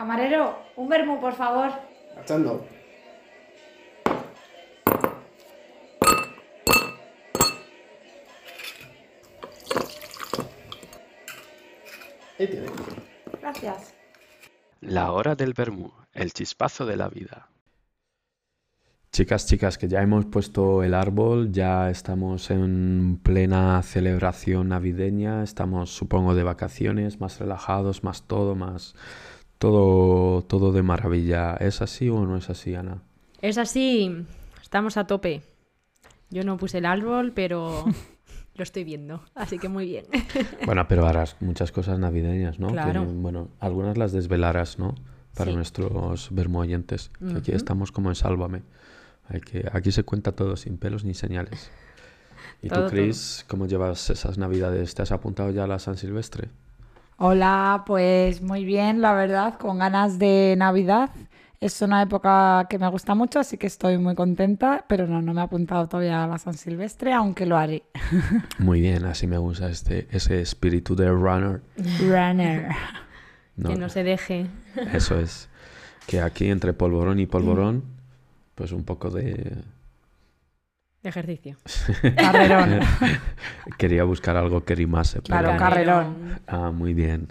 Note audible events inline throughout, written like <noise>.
Camarero, un vermú, por favor. Marchando. Ahí tiene. Gracias. La hora del vermú, el chispazo de la vida. Chicas, chicas, que ya hemos puesto el árbol, ya estamos en plena celebración navideña, estamos, supongo, de vacaciones, más relajados, más todo, más todo, todo de maravilla. ¿Es así o no es así, Ana? Es así, estamos a tope. Yo no puse el árbol, pero <laughs> lo estoy viendo, así que muy bien. <laughs> Bueno, pero harás muchas cosas navideñas, ¿no? Que, Claro. bueno, algunas las desvelarás, ¿no? Para Sí. nuestros vermoyentes. Aquí estamos como en Sálvame. Aquí se cuenta todo sin pelos ni señales. <laughs> ¿Y Todo, tú, Cris, cómo llevas esas navidades? ¿Te has apuntado ya a la San Silvestre? Hola, pues muy bien, la verdad, con ganas de Navidad. Es una época que me gusta mucho, así que estoy muy contenta, pero no, no me he apuntado todavía a la San Silvestre, aunque lo haré. <laughs> Muy bien, así me gusta este, ese espíritu de runner. Runner. No, que no se deje. Eso es. Que aquí entre polvorón y polvorón, pues un poco de... de ejercicio. <laughs> Carrerón. <laughs> Quería buscar algo que rimase. Claro, carrerón. Ah, muy bien.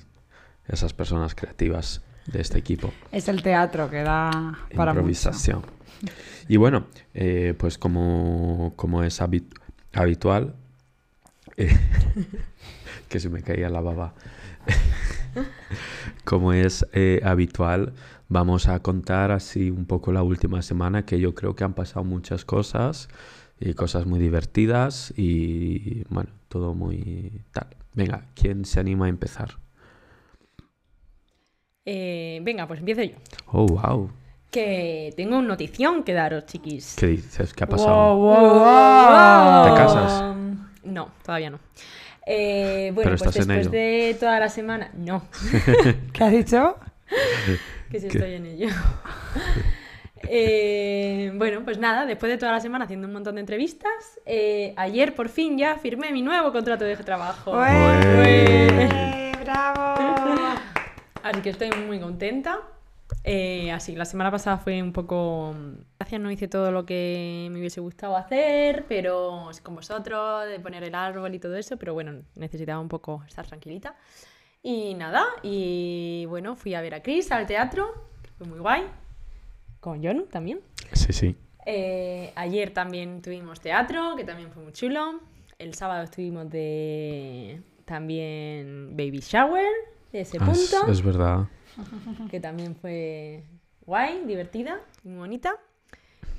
Esas personas creativas de este equipo. Es el teatro que da para mucho. Improvisación. Y bueno, eh, pues como, como es habi- habitual, eh, <laughs> que se me caía la baba. como es eh, habitual, vamos a contar así un poco la última semana, que yo creo que han pasado muchas cosas y cosas muy divertidas y bueno, todo muy tal. Venga, ¿quién se anima a empezar? Eh, venga, pues empiezo yo. Oh, wow. Que tengo una notición que daros, chiquis. ¿Qué dices? ¿Qué ha Wow, pasado? wow, wow. ¿Te casas? No, todavía no. Eh, bueno, Pero pues estás en después ello. de toda la semana. No, <laughs> ¿Qué ha dicho? <laughs> que sí ¿Qué? estoy en ello. <laughs> Eh, bueno, pues nada, después de toda la semana haciendo un montón de entrevistas, eh, ayer por fin ya firmé mi nuevo contrato de trabajo. ¡Ué! ¡Bravo! Así que estoy muy contenta. Eh, así, la semana pasada fue un poco... Gracias, no hice todo lo que me hubiese gustado hacer, pero es con vosotros, de poner el árbol y todo eso, pero bueno, necesitaba un poco estar tranquilita. Y nada, y bueno, fui a ver a Chris al teatro, que fue muy guay, con Jonu también. Sí, sí. Eh, ayer también tuvimos teatro, que también fue muy chulo. El sábado estuvimos de también baby shower, de ese Ah, es, punto es verdad. que también fue guay, divertida muy bonita.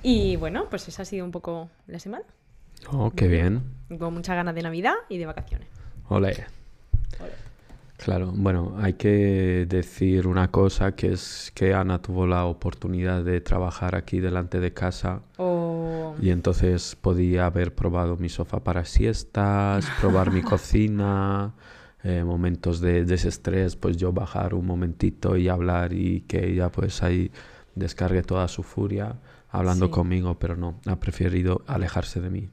Y bueno, pues esa ha sido un poco la semana. Oh, qué bien. Con muchas ganas de Navidad y de vacaciones. Ole. Claro, bueno, hay que decir una cosa que es que Ana tuvo la oportunidad de trabajar aquí delante de casa O y entonces podía haber probado mi sofá para siestas, probar mi <laughs> cocina, eh, momentos de desestrés, pues yo bajar un momentito y hablar y que ella pues ahí descargue toda su furia hablando Sí. conmigo, pero no, ha preferido alejarse de mí.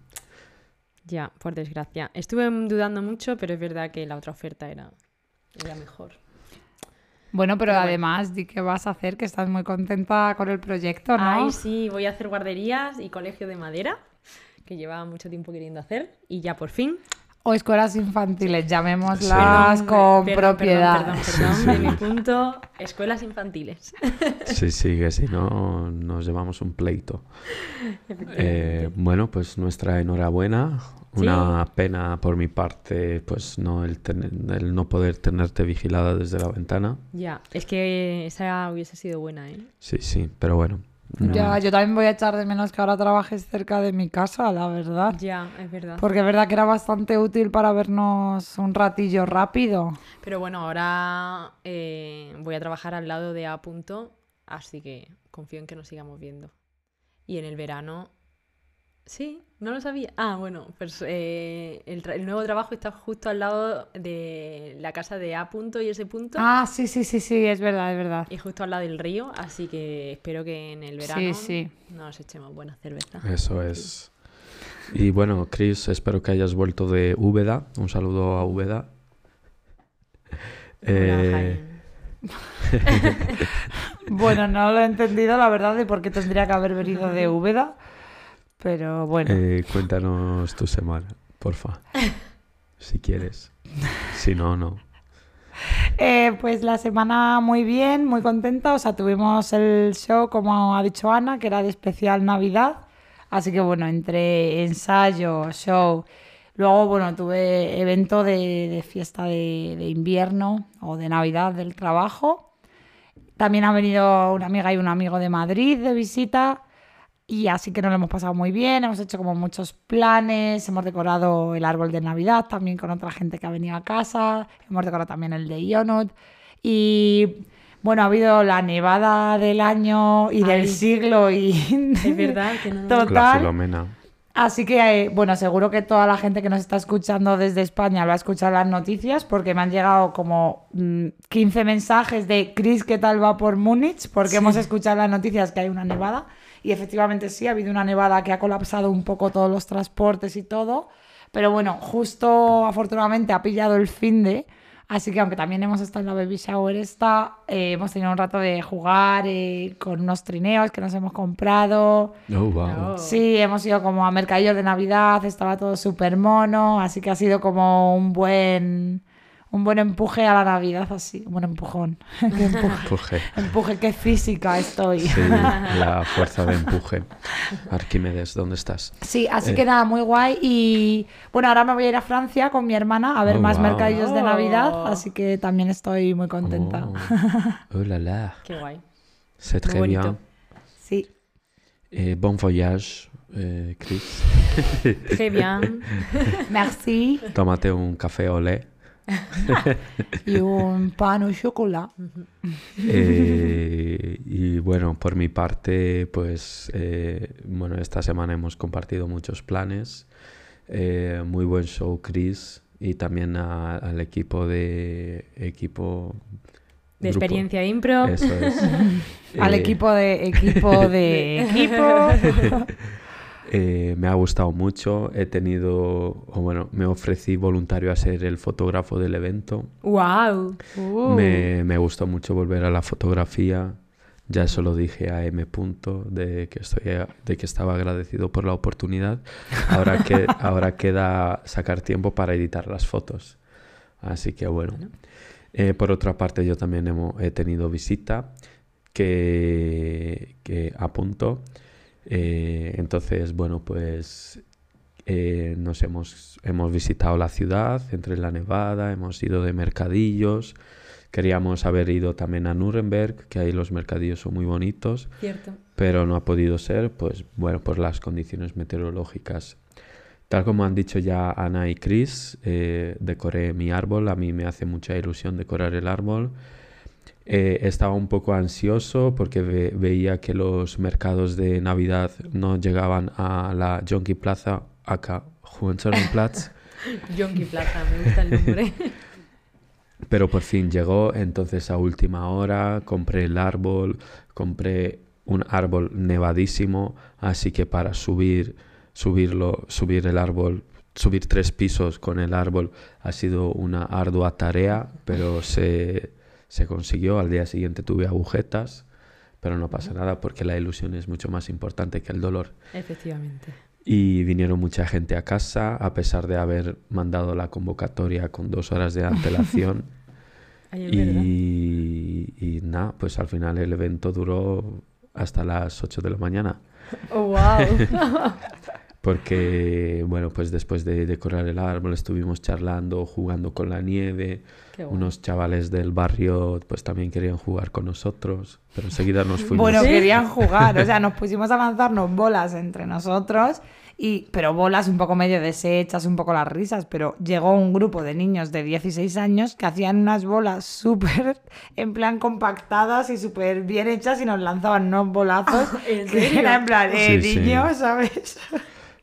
ya, por desgracia. Estuve dudando mucho, pero es verdad que la otra oferta era, era mejor. Bueno, pero Pero bueno. además, di que vas a hacer, que estás muy contenta con el proyecto, ¿no? Ay, sí, voy a hacer guarderías y colegio de madera, que llevaba mucho tiempo queriendo hacer, y ya por fin. O escuelas infantiles, llamémoslas con perdón, propiedad. Perdón, perdón, perdón, de mi punto, escuelas infantiles. Sí, sí, que si no nos llevamos un pleito. <laughs> Eh, bueno, pues nuestra enhorabuena. Una pena por mi parte, pues no el, tener- el no poder tenerte vigilada desde la ventana. Ya, es que esa hubiese sido buena, ¿eh? Sí, sí, pero bueno. no. Ya, yo también voy a echar de menos que ahora trabajes cerca de mi casa, la verdad. Ya, es verdad. Porque es verdad que era bastante útil para vernos un ratillo rápido. Pero bueno, ahora eh, voy a trabajar al lado de A. Punto, así que confío en que nos sigamos viendo. Y en el verano... Sí, no lo sabía. Ah, bueno, pues eh, el, nuevo trabajo está justo al lado de la casa de A. Punto y ese punto. Ah, sí, sí, sí, sí, es verdad, es verdad. Y justo al lado del río, así que espero que en el verano Sí, sí. nos echemos buena cerveza. Eso es. Y bueno, Chris, espero que hayas vuelto de Úbeda. Un saludo a Úbeda. Eh. <laughs> <laughs> Bueno, no lo he entendido, la verdad, de por qué tendría que haber venido de Úbeda. Pero bueno. Eh, cuéntanos tu semana, porfa. <laughs> Si quieres. Si no, no. Eh, pues la semana muy bien, muy contenta. O sea, tuvimos el show, como ha dicho Ana, que era de especial Navidad. Así que bueno, entre ensayo, show. Luego, bueno, tuve evento de, de fiesta de, de invierno o de Navidad del trabajo. También ha venido una amiga y un amigo de Madrid de visita. Y así que nos lo hemos pasado muy bien, hemos hecho como muchos planes, hemos decorado el árbol de Navidad también con otra gente que ha venido a casa, hemos decorado también el de Ionut y bueno, ha habido la nevada del año y del siglo y <laughs> Es verdad que no. Total. La Filomena. Así que, eh, bueno, seguro que toda la gente que nos está escuchando desde España lo ha escuchado en las noticias porque me han llegado como mm, 15 mensajes de Chris, ¿qué tal va por Múnich? Porque hemos escuchado en las noticias que hay una nevada y efectivamente sí, ha habido una nevada que ha colapsado un poco todos los transportes y todo. Pero bueno, justo afortunadamente ha pillado el fin de... Así que aunque también hemos estado en la baby shower esta, eh, hemos tenido un rato de jugar eh, con unos trineos que nos hemos comprado. Oh, wow. Oh. Sí, hemos ido como a mercadillos de Navidad, estaba todo súper mono, así que ha sido como un buen, un buen empuje a la Navidad, así, un buen empujón. <laughs> Qué empuje, Empuje. empuje, qué física estoy. Sí, <laughs> la fuerza de empuje. Arquímedes, ¿dónde estás? Sí, así Eh. que nada, muy guay. Y bueno, ahora me voy a ir a Francia con mi hermana a ver Oh, más wow. mercadillos de Navidad, Oh. así que también estoy muy contenta. Oh, <laughs> oh la la. Qué guay. C'est très bonito. bien. Sí. Eh, bon voyage, eh, Chris. Qué bien. Merci. Tómate un café olé. <laughs> Y un pan au chocolat. Eh, y bueno, por mi parte, pues eh, bueno, esta semana hemos compartido muchos planes. Eh, muy buen show, Chris, y también a- al equipo de equipo De grupo. experiencia de impro. Eso es. <laughs> Al equipo de equipo de <laughs> equipo. Eh, me ha gustado mucho. He tenido, o bueno, me ofrecí voluntario a ser el fotógrafo del evento. ¡Wow! Uh. Me, me gustó mucho volver a la fotografía. Ya eso lo dije a M. Punto, de que, estoy, de que estaba agradecido por la oportunidad. Ahora, que, <laughs> ahora queda sacar tiempo para editar las fotos. Así que bueno. Eh, por otra parte, yo también hemo- he tenido visita que, que apunto. Eh, entonces, bueno, pues eh, nos hemos, hemos visitado la ciudad entre la nevada, hemos ido de mercadillos. Queríamos haber ido también a Nuremberg, que ahí los mercadillos son muy bonitos, Cierto. pero no ha podido ser, pues bueno, por las condiciones meteorológicas. Tal como han dicho ya Ana y Chris, eh, decoré mi árbol, a mí me hace mucha ilusión decorar el árbol. Eh, estaba un poco ansioso porque ve- veía que los mercados de Navidad no llegaban a la Jonky Plaza, acá, Hohenzollernplatz. <laughs> Yonki Plaza, me gusta el nombre. <laughs> Pero por fin llegó, entonces a última hora compré el árbol, compré un árbol nevadísimo, así que para subir, subirlo, subir el árbol, subir tres pisos con el árbol ha sido una ardua tarea, pero se, se consiguió. Al día siguiente tuve agujetas, pero no pasa nada porque la ilusión es mucho más importante que el dolor. Efectivamente. Y vinieron mucha gente a casa, a pesar de haber mandado la convocatoria con dos horas de antelación. <laughs> Y, y nada, pues al final el evento duró hasta las 8 de la mañana. Oh, wow. <laughs> <laughs> Porque, bueno, pues después de decorar el árbol estuvimos charlando, jugando con la nieve. Guay. Unos chavales del barrio pues también querían jugar con nosotros, pero enseguida nos fuimos. Bueno, ¿Sí? querían jugar, o sea, nos <laughs> pusimos a lanzarnos bolas entre nosotros, y, pero bolas un poco medio deshechas, un poco las risas, pero llegó un grupo de niños de 16 años que hacían unas bolas <laughs> súper, en plan, compactadas y súper bien hechas y nos lanzaban unos bolazos, <laughs> ¿en que serio? era en plan, eh, Sí, sí. niños, ¿sabes?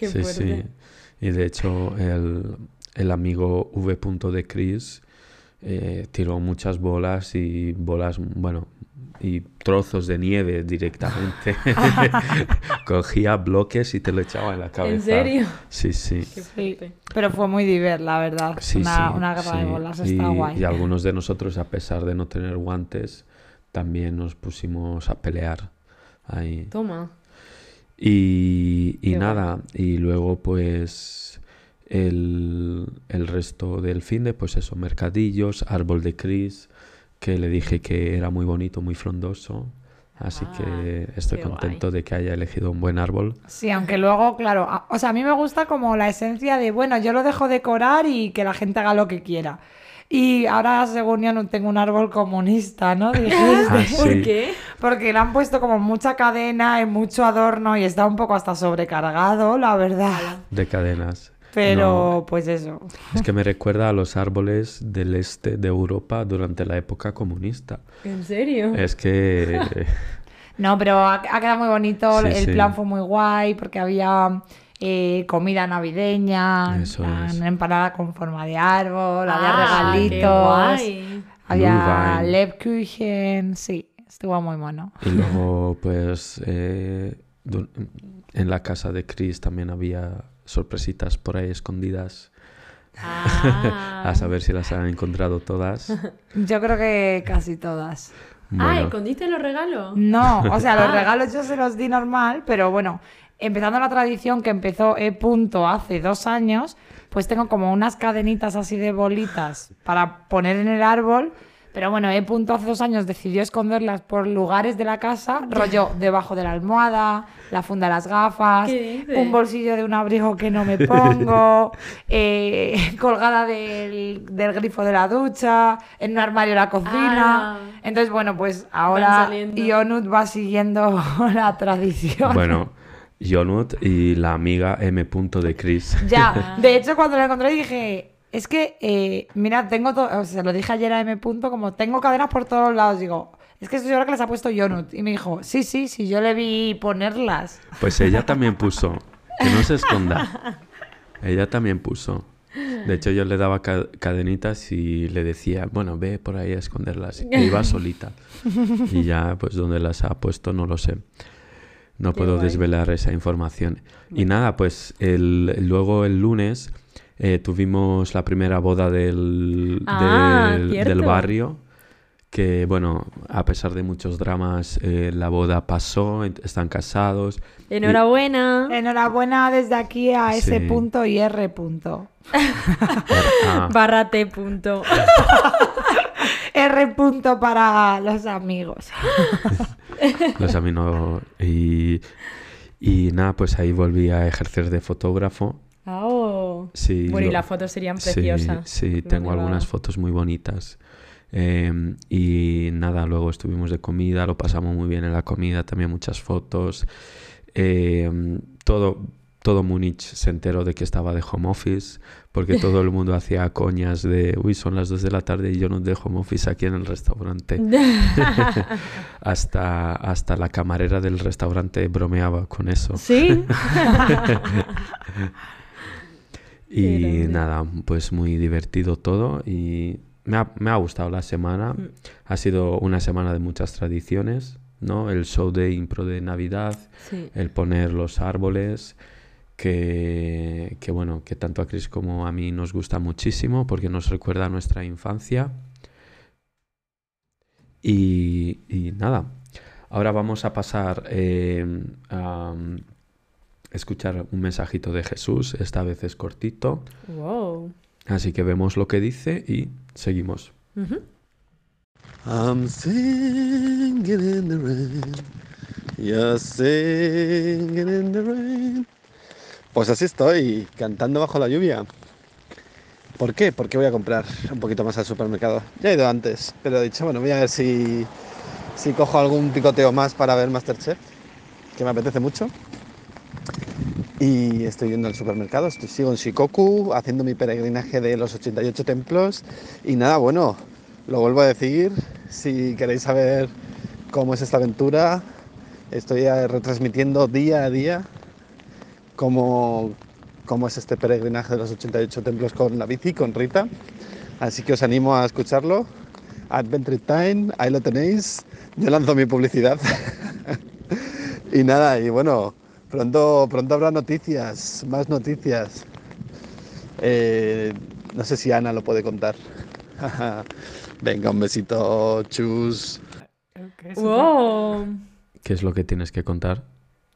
Qué sí, fuerte. sí. Y de hecho, el, el amigo V. de Chris eh, tiró muchas bolas y bolas, bueno, y trozos de nieve directamente. <laughs> <laughs> Cogía bloques y te lo echaba en la cabeza. ¿En serio? Sí, sí. Qué fuerte. Pero fue muy divert, la verdad. Sí, una, sí, una guerra de sí. bolas, y, está guay. y algunos de nosotros, a pesar de no tener guantes, también nos pusimos a pelear ahí. Toma. Y, y nada, y luego pues el, el resto del fin de, pues eso, mercadillos, árbol de Cris, que le dije que era muy bonito, muy frondoso. Así Ah, que estoy qué contento de que haya elegido un buen árbol. Sí, aunque luego, claro, a- o sea, a mí me gusta como la esencia de, bueno, yo lo dejo decorar y que la gente haga lo que quiera. Y ahora, según yo, no tengo un árbol comunista, ¿no? <laughs> Dijiste. Ah, sí. ¿Por qué? Porque le han puesto como mucha cadena y mucho adorno y está un poco hasta sobrecargado, la verdad. De cadenas. Pero, No, pues eso. es que me recuerda a los árboles del este de Europa durante la época comunista. ¿En serio? Es que <laughs> No, pero ha, ha quedado muy bonito, Sí, el sí. plan fue muy guay porque había eh, comida navideña, empanada con forma de árbol, había Ah, regalitos, había. Lebkuchen, sí, estuvo muy mono. Y luego, pues, eh, en la casa de Chris también había sorpresitas por ahí escondidas. Ah. <laughs> A saber si las han encontrado todas. <laughs> Yo creo que casi todas. Ah, Bueno, ¿escondiste los regalos? No, o sea, los Ah. regalos yo se los di normal, pero bueno, empezando la tradición que empezó E. Punto hace dos años, pues tengo como unas cadenitas así de bolitas para poner en el árbol. Pero bueno, E. Punto hace dos años decidió esconderlas por lugares de la casa, <laughs> rollo debajo de la almohada, la funda de las gafas, un bolsillo de un abrigo que no me pongo, <laughs> eh, colgada del, del grifo de la ducha, en un armario de la cocina. Ah. Entonces, bueno, pues ahora. Ionut va siguiendo <laughs> la tradición. bueno, Jonut y la amiga M. punto de Chris. <laughs> Ya, <laughs> de hecho, cuando lo encontré dije, es que, eh, mira, tengo todo, o sea, lo dije ayer a M. Punto, como tengo cadenas por todos lados, digo, es que estoy segura que les ha puesto Ionut. Y me dijo, sí, sí, sí, yo le vi ponerlas. Pues ella también puso, que no se esconda. <laughs> Ella también puso. De hecho, yo le daba ca- cadenitas y le decía, bueno, ve por ahí a esconderlas. Y iba solita. Y ya, pues, dónde las ha puesto, no lo sé. No Qué puedo guay. desvelar esa información. Y nada, pues, el, luego el lunes eh, tuvimos la primera boda del, Ah, del, barrio. Que, bueno, a pesar de muchos dramas, eh, la boda pasó, están casados. Enhorabuena. Enhorabuena desde aquí a Sí. S. Punto y R. Punto. <laughs> Ah, Barra T punto. <laughs> R. Punto para los amigos. <laughs> los amigos. Y, y nada, pues ahí volví a ejercer de fotógrafo. Oh. Sí, Bueno, y las fotos serían sí, preciosas. Sí, Lo tengo algunas fotos muy bonitas. Eh, y nada, luego estuvimos de comida, lo pasamos muy bien en la comida, también muchas fotos. Eh, todo, todo Múnich se enteró de que estaba de home office, porque <laughs> todo el mundo hacía coñas de, uy, son las 2 de la tarde y yo no de home office aquí en el restaurante. <laughs> <laughs> hasta, hasta la camarera del restaurante bromeaba con eso. ¿Sí? Y nada, pues muy divertido todo y me ha, me ha gustado la semana. Mm. Ha sido una semana de muchas tradiciones, ¿no? El show de impro de Navidad, Sí. el poner los árboles, que, que bueno, que tanto a Chris como a mí nos gusta muchísimo porque nos recuerda a nuestra infancia. Y, y nada, ahora vamos a pasar eh, a um, escuchar un mensajito de Jesús, esta vez es cortito, Wow. así que vemos lo que dice y seguimos. I'm singing in the rain. You're singing in the rain. Pues así estoy, cantando bajo la lluvia. ¿Por qué? Porque voy a comprar un poquito más al supermercado. Ya he ido antes, pero he dicho, bueno, voy a ver si, si cojo algún picoteo más para ver Masterchef, que me apetece mucho. Y estoy yendo al supermercado, estoy, sigo en Shikoku, haciendo mi peregrinaje de los 88 templos. Y nada, bueno, lo vuelvo a decir, si queréis saber cómo es esta aventura, estoy retransmitiendo día a día cómo, cómo es este peregrinaje de los 88 templos con la bici, con Rita. Así que os animo a escucharlo. Adventure Time, ahí lo tenéis. Yo lanzo mi publicidad. <laughs> y nada, y bueno, pronto, pronto habrá noticias, más noticias. Eh, no sé si Ana lo puede contar. <laughs> Venga, un besito, chus. ¡Wow! ¿Qué es lo que tienes que contar?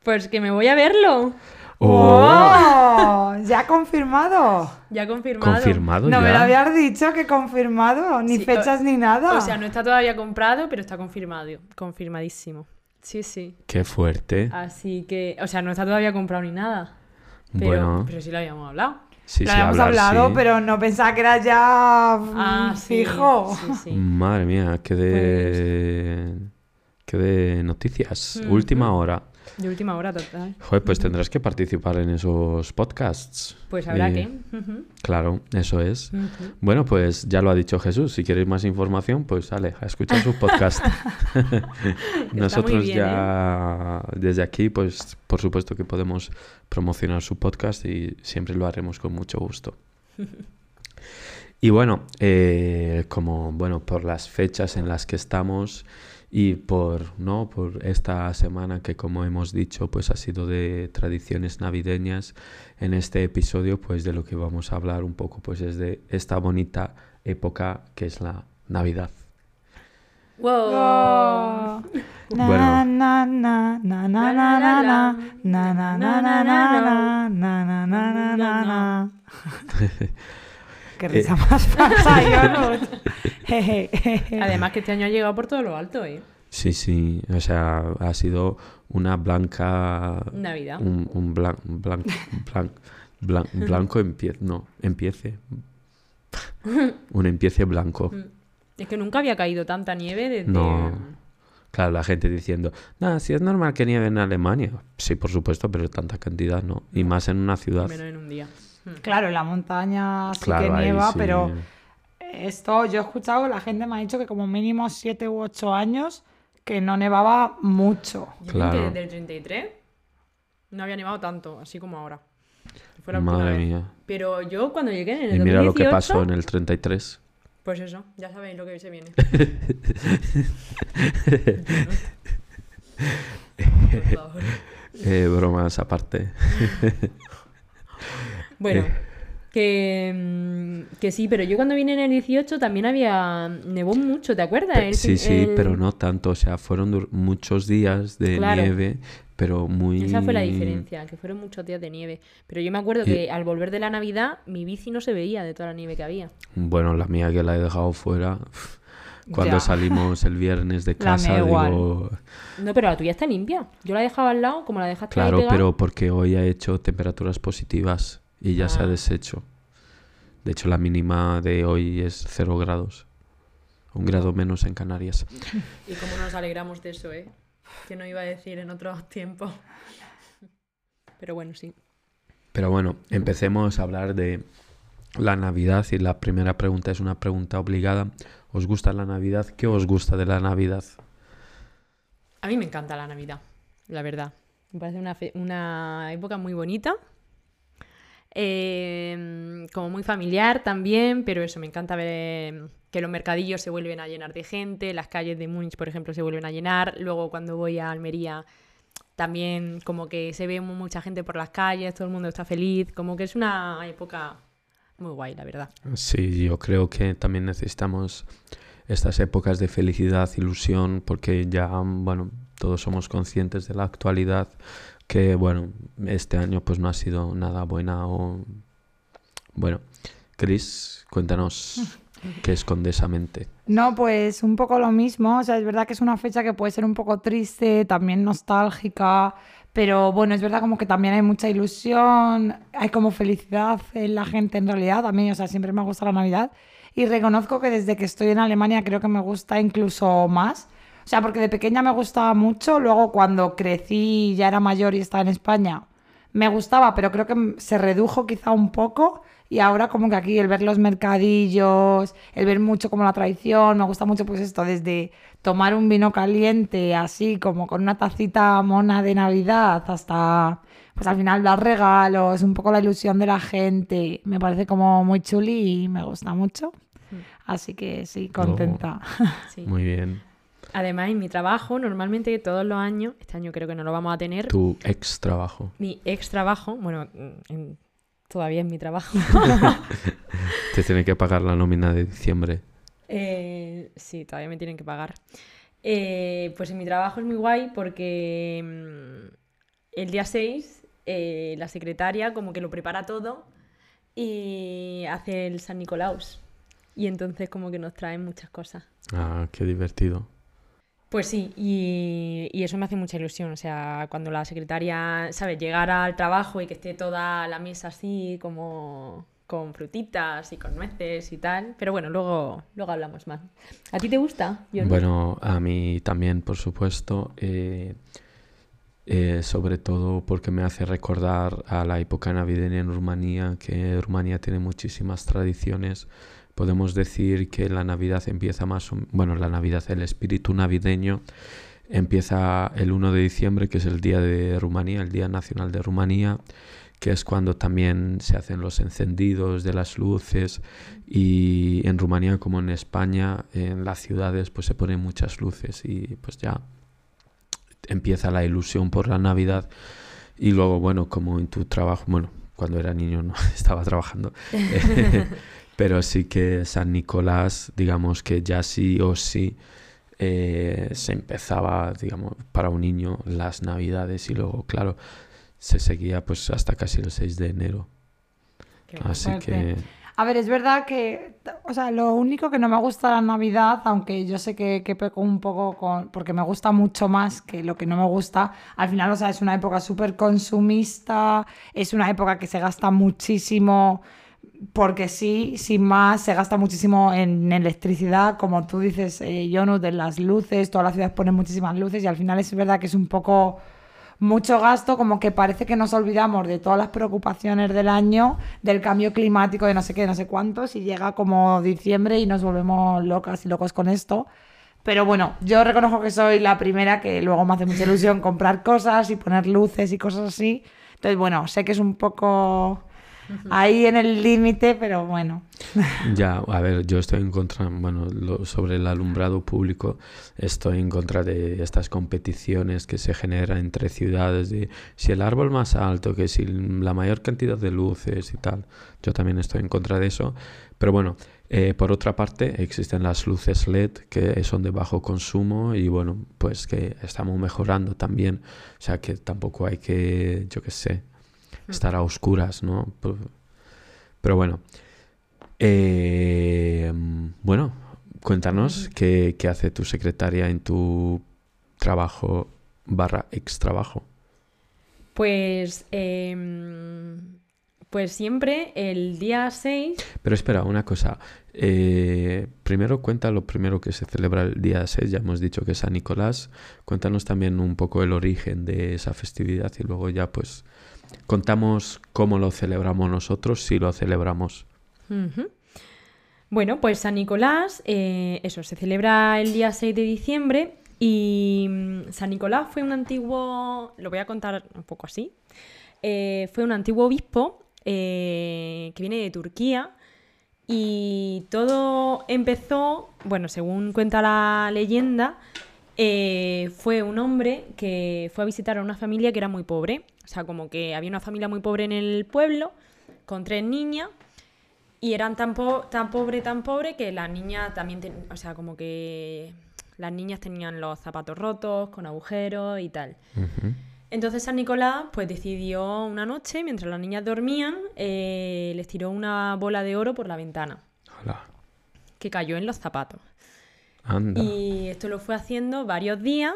Pues que me voy a verlo. ¡Oh! ¿Ya confirmado? Ya confirmado. ¿Confirmado No ya? me lo habías dicho que confirmado, ni Sí, fechas o- ni nada. O sea, no está todavía comprado, pero está confirmado. Confirmadísimo. Sí, sí. Qué fuerte. Así que, o sea, no está todavía comprado ni nada. Pero, bueno, pero sí lo habíamos hablado. sí, lo sí, habíamos hablar, hablado, sí. pero no pensaba que era ya mm, Ah, sí. fijo. Sí, sí. Madre mía, qué de... qué de noticias. Ujú. Última hora. De última hora, total. Joder, pues tendrás que participar en esos podcasts. Pues habrá que. Claro, eso es. Bueno, pues ya lo ha dicho Jesús. Si queréis más información, pues sale a escuchar sus podcasts. <laughs> <laughs> Nosotros bien, ¿eh? ya desde aquí, pues por supuesto que podemos promocionar su podcast y siempre lo haremos con mucho gusto. <laughs> Y bueno, eh, como bueno, por las fechas en las que estamos y por no por esta semana que como hemos dicho pues ha sido de tradiciones navideñas en este episodio pues de lo que vamos a hablar un poco pues es de esta bonita época que es la Navidad. Wow. Oh. Bueno. Qué risa más falsa. <laughs> Además que este año ha llegado por todo lo alto, ¿eh? Sí, sí, o sea, ha sido una blanca Navidad. un, un blan- blan- blan- blan- blanco empiece, no, empiece. Un empiece blanco. Es que nunca había caído tanta nieve desde... No. Claro, la gente diciendo, nada, si es normal que nieve en Alemania. Sí, por supuesto, pero tanta cantidad no. Y más en una ciudad. Menos en un día. Claro, en la montaña sí Claro, que nieva, sí. pero esto yo he escuchado, la gente me ha dicho que como mínimo 7 u 8 años que no nevaba mucho. Yo Claro. creo que desde el 33 no había nevado tanto, así como ahora. Fue la Madre vez. mía. Pero yo cuando llegué en el Y mira lo que 2018, pasó en el 33. Pues eso, ya sabéis lo que se viene. <laughs> Por favor. Eh, bromas aparte. <laughs> Bueno, Eh. que, mm, que sí, pero yo cuando vine en el 18 también había... Nevó mucho, ¿te acuerdas? El sí, sí, el- pero no tanto. O sea, fueron muchos días de Claro. nieve, pero muy... Esa fue la diferencia, que fueron muchos días de nieve. Pero yo me acuerdo Y- que al volver de la Navidad, mi bici no se veía de toda la nieve que había. Bueno, la mía que la he dejado fuera. Cuando Ya. salimos el viernes de <laughs> casa, digo, No, pero la tuya está limpia. Yo la dejaba al lado, como la dejaste claro, pero porque hoy ha hecho temperaturas positivas y ya se ha Ah. deshecho. De hecho, la mínima de hoy es 0 grados. Un grado menos en Canarias. Y cómo nos alegramos de eso, ¿eh? Que no iba a decir en otros tiempos. Pero bueno, sí. Pero bueno, empecemos a hablar de la Navidad y la primera pregunta es una pregunta obligada. ¿Os gusta la Navidad? ¿Qué os gusta de la Navidad? A mí me encanta la Navidad, la verdad. Me parece una, fe- una época muy bonita. Eh, como muy familiar también, pero eso, me encanta ver que los mercadillos se vuelven a llenar de gente, las calles de Múnich, por ejemplo, se vuelven a llenar. Luego cuando voy a Almería, también como que se ve mu- mucha gente por las calles, todo el mundo está feliz, como que es una época muy guay, la verdad. Sí, yo creo que también necesitamos estas épocas de felicidad, ilusión, porque ya, bueno, todos somos conscientes de la actualidad, que, bueno, este año pues no ha sido nada buena o... Bueno, Chris, cuéntanos <laughs> qué esconde mente. No, pues un poco lo mismo. O sea, es verdad que es una fecha que puede ser un poco triste, también nostálgica, pero bueno, es verdad como que también hay mucha ilusión, hay como felicidad en la gente en realidad. A mí, o sea, siempre me gusta la Navidad y reconozco que desde que estoy en Alemania creo que me gusta incluso más. O sea, porque de pequeña me gustaba mucho, luego cuando crecí, ya era mayor y estaba en España, me gustaba, pero creo que se redujo quizá un poco y ahora como que aquí el ver los mercadillos, el ver mucho como la tradición, me gusta mucho pues esto, desde tomar un vino caliente así como con una tacita mona de Navidad hasta pues al final dar regalos, un poco la ilusión de la gente, me parece como muy chuli y me gusta mucho. Así que sí, contenta. Sí. Muy bien. Además, en mi trabajo, normalmente todos los años, este año creo que no lo vamos a tener, Tu ex trabajo. mi ex trabajo, bueno, mm, en- todavía es mi trabajo. <laughs> Te tiene que pagar la nómina de diciembre. Eh, sí, todavía me tienen que pagar. Eh, pues en mi trabajo es muy guay porque mm, el día 6 eh, la secretaria como que lo prepara todo y hace el San Nicolaus. Y entonces como que nos traen muchas cosas. Ah, qué divertido. Pues sí, y, eso me hace mucha ilusión. O sea, cuando la secretaria, ¿sabes? Llegar al trabajo y que esté toda la mesa así, como con frutitas y con nueces y tal. Pero bueno, luego, luego hablamos más. ¿A ti te gusta? Bueno, a mí también, por supuesto. eh, eh, sobre todo porque me hace recordar a la época navideña en Rumanía, que Rumanía tiene muchísimas tradiciones. Podemos decir que la Navidad empieza más, bueno, la Navidad, el espíritu navideño empieza el 1 de diciembre, que es el día de Rumanía, el Día Nacional de Rumanía, que es cuando también se hacen los encendidos de las luces. Y en Rumanía como en España, en las ciudades pues se ponen muchas luces y pues ya empieza la ilusión por la Navidad. Y luego bueno, como en tu trabajo, bueno, cuando era niño no <laughs> estaba trabajando, <laughs> pero sí que San Nicolás, digamos que ya sí o sí eh, se empezaba, digamos, para un niño las Navidades y luego, claro, se seguía pues hasta casi el 6 de enero. Qué Así fuerte. que A ver, es verdad que, o sea, lo único que no me gusta la Navidad, aunque yo sé que, que peco un poco con, porque me gusta mucho más que lo que no me gusta, al final, o sea, es una época súper consumista, es una época que se gasta muchísimo, porque sí, sin más, se gasta muchísimo en electricidad, como tú dices, eh, Jonut, de las luces, todas las ciudades ponen muchísimas luces y al final es verdad que es un poco mucho gasto, como que parece que nos olvidamos de todas las preocupaciones del año, del cambio climático, de no sé qué, no sé cuántos, y llega como diciembre y nos volvemos locas y locos con esto. Pero bueno, yo reconozco que soy la primera que luego me hace mucha ilusión comprar cosas y poner luces y cosas así. Entonces, bueno, sé que es un poco ahí en el límite, pero bueno. Ya, a ver, yo estoy en contra, bueno, lo- sobre el alumbrado público, estoy en contra de estas competiciones que se generan entre ciudades, de si el árbol más alto, que si la mayor cantidad de luces y tal. Yo también estoy en contra de eso. Pero bueno, eh, por otra parte, existen las luces LED que son de bajo consumo y bueno, pues que estamos mejorando también. O sea que tampoco hay que, yo qué sé, estar a oscuras, ¿no? Pero- bueno. Eh, bueno, cuéntanos qué, qué hace tu secretaria en tu trabajo barra ex trabajo. Pues, em, pues siempre el día 6 Pero espera, una cosa. Eh, primero cuenta lo primero que se celebra el día 6, ya hemos dicho que es San Nicolás. Cuéntanos también un poco el origen de esa festividad y luego ya pues contamos cómo lo celebramos nosotros, si lo celebramos. Bueno, pues San Nicolás, eh, eso, se celebra el día 6 de diciembre y mm, San Nicolás fue un antiguo, lo voy a contar un poco así, eh, fue un antiguo obispo eh, que viene de Turquía y todo empezó, bueno, según cuenta la leyenda, eh, fue un hombre que fue a visitar a una familia que era muy pobre, o sea, como que había una familia muy pobre en el pueblo con tres niñas y eran tan, po- tan pobre, tan pobre que las niñas también, o sea, como que las niñas tenían los zapatos rotos, con agujeros y tal. Entonces San Nicolás pues decidió una noche, mientras las niñas dormían, eh, les tiró una bola de oro por la ventana, Hola. que cayó en los zapatos. Y esto lo fue haciendo varios días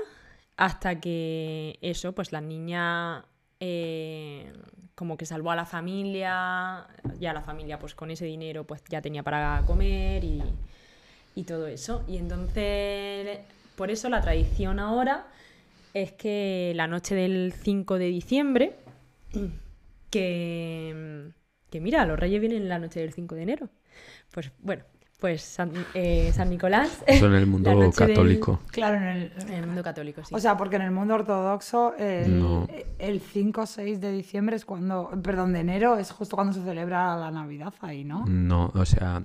hasta que eso, pues la niña eh, como que salvó a la familia, ya la familia pues con ese dinero pues ya tenía para comer y, y todo eso. Y entonces, por eso la tradición ahora es que la noche del 5 de diciembre, que, que mira, los reyes vienen la noche del 5 de enero. Pues bueno, pues San, eh, San Nicolás. <laughs> Eso en el <laughs> mundo del- católico. Claro, en el, en el mundo católico, sí. O sea, porque en el mundo ortodoxo el, No. el 5 o 6 de diciembre es cuando, perdón, de enero es justo cuando se celebra la Navidad ahí, ¿no? No, o sea,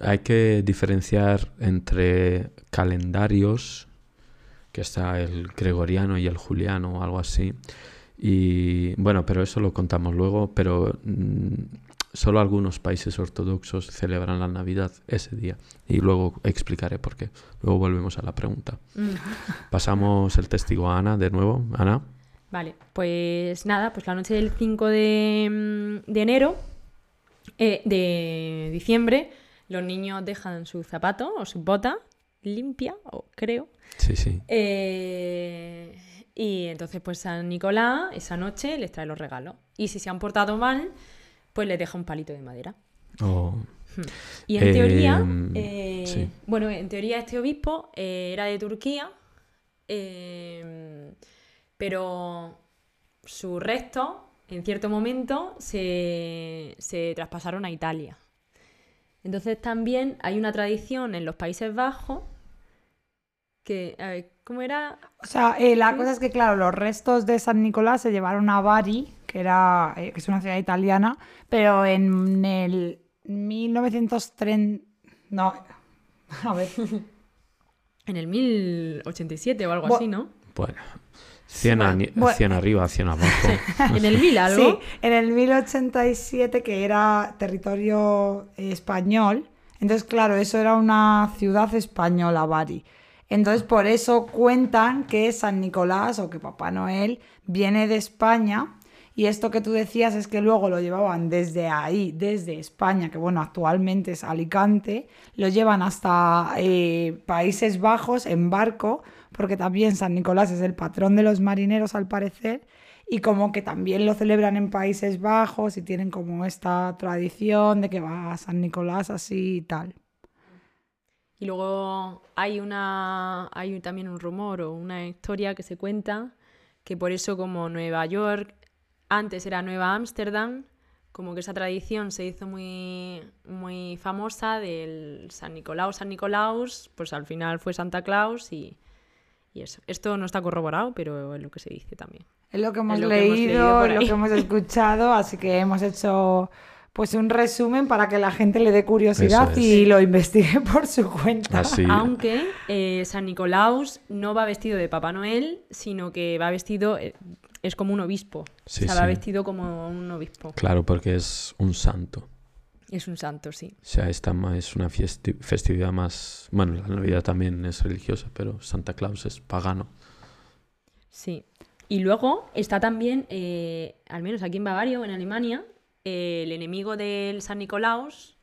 hay que diferenciar entre calendarios, que está el gregoriano y el juliano o algo así. Y bueno, pero eso lo contamos luego, pero mm, solo algunos países ortodoxos celebran la Navidad ese día. Y luego explicaré por qué. Luego volvemos a la pregunta. Mm. <laughs> Pasamos el testigo a Ana de nuevo. Ana. Vale, pues nada, pues la noche del 5 de, mm, de enero, eh, de diciembre, los niños dejan su zapato o su bota limpia, o creo. Sí, sí. Eh, y entonces, pues San Nicolás esa noche les trae los regalos. Y si se han portado mal, pues les deja un palito de madera. Oh, Y en teoría, Em, eh, sí. bueno, en teoría este obispo eh, era de Turquía, eh, pero sus restos en cierto momento se, se traspasaron a Italia. Entonces también hay una tradición en los Países Bajos que, a ver, ¿cómo era? O sea, eh, la cosa es que, claro, los restos de San Nicolás se llevaron a Bari, que, era, eh, que es una ciudad italiana, pero en el 1930... No, a ver. <laughs> En el 1087 o algo así, ¿no? bueno. 100, bueno, ani- bueno. 100 arriba, 100 abajo. <laughs> En el 1000 algo. Sí, en el 1087, que era territorio español. Entonces, claro, eso era una ciudad española, Bari. Entonces, por eso cuentan que San Nicolás o que Papá Noel viene de España. Y esto que tú decías es que luego lo llevaban desde ahí, desde España, que bueno, actualmente es Alicante, lo llevan hasta eh, Países Bajos en barco, porque también San Nicolás es el patrón de los marineros al parecer, y como que también lo celebran en Países Bajos y tienen como esta tradición de que va a San Nicolás así y tal. Y luego hay una hay también un rumor o una historia que se cuenta que por eso como Nueva York antes era Nueva Ámsterdam, como que esa tradición se hizo muy muy famosa del San Nicolau, San Nicolaus, pues al final fue Santa Claus y, y eso. Esto no está corroborado, pero es lo que se dice también. Es lo que hemos, que leído, es lo que hemos escuchado, así que hemos hecho pues un resumen para que la gente le dé curiosidad es. y lo investigue <laughs> por su cuenta. Así. Aunque eh, San Nicolaus no va vestido de Papá Noel, sino que va vestido, eh, es como un obispo. Sí, o sea, va sí. vestido como un obispo. Claro, porque es un santo. Es un santo, sí. O sea, esta es una festividad más... Bueno, la Navidad también es religiosa, pero Santa Claus es pagano. Sí. Y luego está también, eh, al menos aquí en Bavaria o en Alemania, eh, el enemigo del San Nicolaus,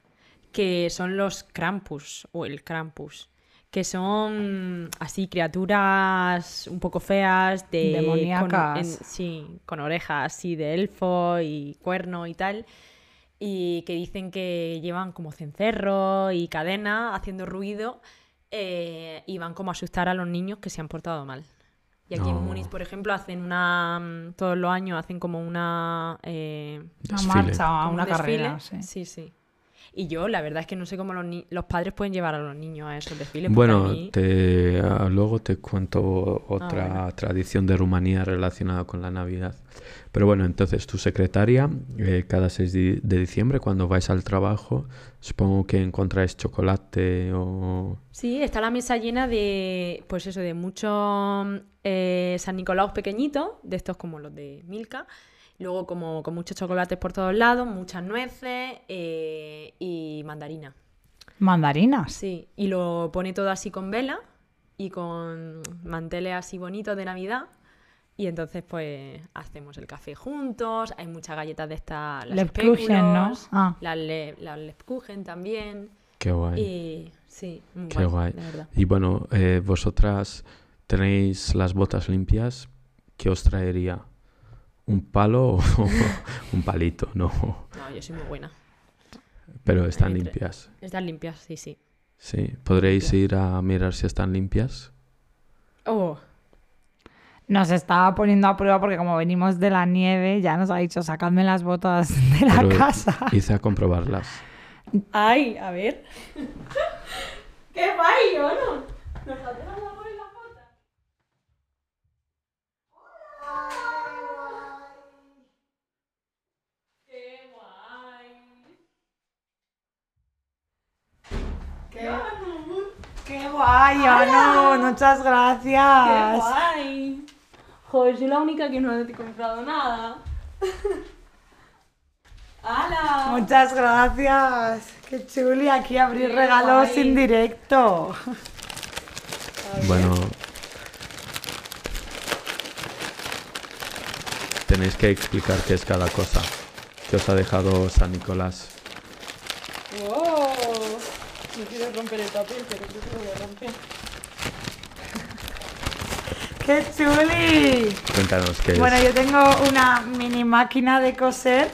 que son los Krampus o el Krampus, que son así criaturas un poco feas, de Demoníacas. Con, en- sí, con orejas así de elfo y cuerno y tal. Y que dicen que llevan como cencerro y cadena haciendo ruido eh, y van como a asustar a los niños que se han portado mal. Y aquí No. en Múnich, por ejemplo, hacen una. Todos los años hacen como una. eh, Una marcha, una un carrera, sí. Sí, sí. Y yo, la verdad es que no sé cómo los, ni- los padres pueden llevar a los niños a esos desfiles. Bueno, mí- te, ah, luego te cuento otra bueno. tradición de Rumanía relacionada con la Navidad. Pero bueno, entonces tu secretaria, eh, cada 6 di- de diciembre, cuando vais al trabajo, supongo que encontráis chocolate o... Sí, está la mesa llena de, pues eso, de muchos eh, San Nicolás pequeñitos, de estos como los de Milka, luego como con muchos chocolates por todos lados, muchas nueces eh, y mandarina. Mandarinas. Sí, y lo pone todo así con vela y con manteles así bonitos de Navidad. Y entonces, pues, hacemos el café juntos. Hay muchas galletas de estas. las Lebkuchen, ¿no? Ah. Las, le- las Lebkuchen también. Qué guay. Y sí, muy Qué guay. la verdad. Y bueno, eh, vosotras tenéis las botas limpias. ¿Qué os traería? ¿Un palo o <laughs> un palito? No, No, yo soy muy buena. pero están limpias. Están limpias, sí, sí. Sí, ¿podréis ir a mirar si están limpias? Oh, Nos estaba poniendo a prueba porque como venimos de la nieve, ya nos ha dicho, sacadme las botas de la Pero casa. Id a comprobarlas. ay, a ver. <laughs> ¡Qué guay, ¿o no? Nos faltan las botas. ¡Qué guay! ¡Qué Anu! Muchas ¡Qué gracias. guay! Joder, soy la única que no he comprado nada. <laughs> ¡Hala! Muchas gracias. Qué chuli aquí abrir Qué regalos guay. en directo. Bueno. Tenéis que explicar qué es cada cosa. ¿Qué os ha dejado San Nicolás? ¡Wow! No quiero romper el papel, pero creo que lo voy a romper. <laughs> ¡Qué chuli! Cuéntanos qué Bueno, es. yo tengo una mini máquina de coser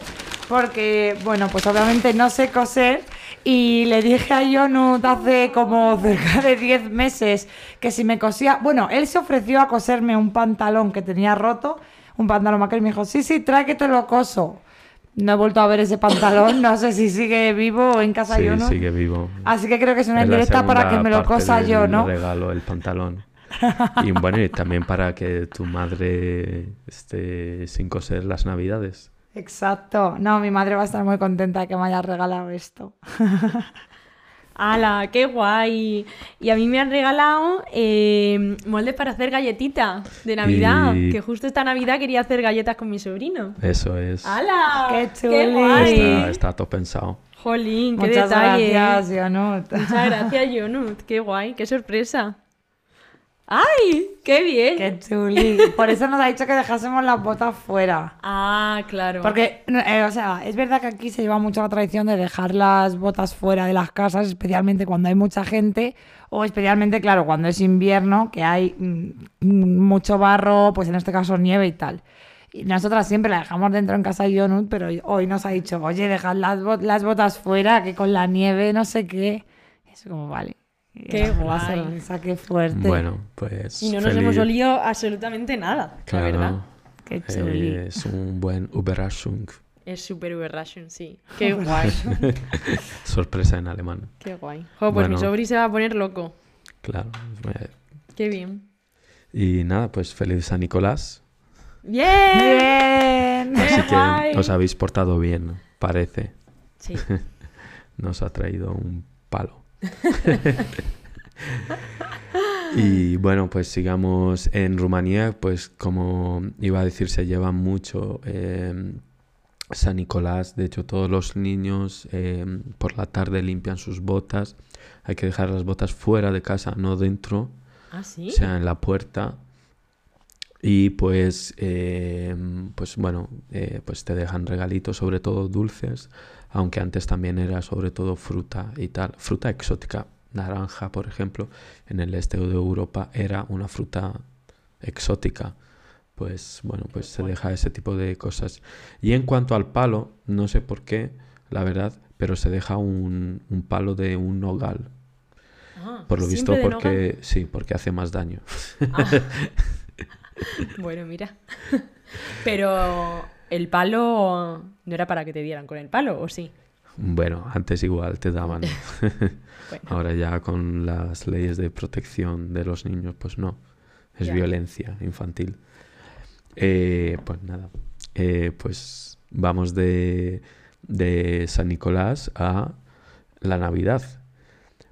porque, bueno, pues obviamente no sé coser y le dije a Yonut hace como cerca de 10 meses que si me cosía, bueno, él se ofreció a coserme un pantalón que tenía roto, un pantalón y me dijo, sí, sí, trae que te lo coso. No he vuelto a ver ese pantalón, no sé si sigue vivo en casa Sí, Yonut. sigue vivo. Así que creo que es una indirecta para que me lo cosa yo, ¿no? regalo, el pantalón. <laughs> Y bueno, y también para que tu madre esté sin coser las navidades. Exacto. No, mi madre va a estar muy contenta de que me haya regalado esto. <laughs> ¡Hala! ¡Qué guay! Y a mí me han regalado eh, moldes para hacer galletitas de Navidad. Y- Que justo esta Navidad quería hacer galletas con mi sobrino. Eso es. ¡Hala! ¡Qué ¡Qué chuli! guay! Está, está todo pensado. Jolín, qué Muchas detalle. gracias, Yonut. Muchas <laughs> gracias, Yonut. Qué guay, qué sorpresa. ¡Ay! ¡Qué bien! Qué chuli. Por eso nos ha dicho que dejásemos las botas fuera. Ah, claro. Porque, eh, o sea, es verdad que aquí se lleva mucho la tradición de dejar las botas fuera de las casas, especialmente cuando hay mucha gente, o especialmente, claro, cuando es invierno, que hay mm, mucho barro, pues en este caso nieve y tal. Y nosotras siempre la dejamos dentro en casa de Yonut, pero hoy nos ha dicho, oye, dejad las, bot- las botas fuera, que con la nieve no sé qué. Y eso como, vale. Qué la guay. sonrisa, qué fuerte. Bueno, pues. y no nos feliz- hemos olido absolutamente nada, la verdad. Claro. Qué eh, es un buen Überraschung. Es super Überraschung, sí. Qué guay, <laughs> Sorpresa en alemán. qué guay. Jo, pues mi sobri se va a poner loco. Claro. Qué bien. Y nada, pues feliz San Nicolás. ¡Bien! Bien. Así ¡Qué guay! que os habéis portado bien, parece. Sí. <laughs> Nos ha traído un palo. <laughs> <laughs> y bueno, pues sigamos en Rumanía, pues como iba a decir, se lleva mucho eh, San Nicolás. De hecho, todos los niños eh, por la tarde limpian sus botas. Hay que dejar las botas fuera de casa, no dentro, ¿Ah, sí? o sea, en la puerta. Y pues, eh, pues bueno, eh, pues te dejan regalitos, sobre todo dulces, aunque antes también era sobre todo fruta y tal, fruta exótica, naranja, por ejemplo, en el este de Europa era una fruta exótica. Pues bueno, pues se deja ese tipo de cosas. Y en cuanto al palo, no sé por qué, la verdad, pero se deja un, un palo de un nogal. Ah, Por lo visto, ¿siempre de porque sí, porque hace más daño. Ah. <laughs> bueno, mira. <laughs> Pero el palo no era para que te dieran con el palo, ¿o sí? Bueno, antes igual te daban. <laughs> Bueno, Ahora ya con las leyes de protección de los niños, pues no. Es violencia infantil. Eh, pues nada. Eh, pues vamos de, de San Nicolás a la Navidad.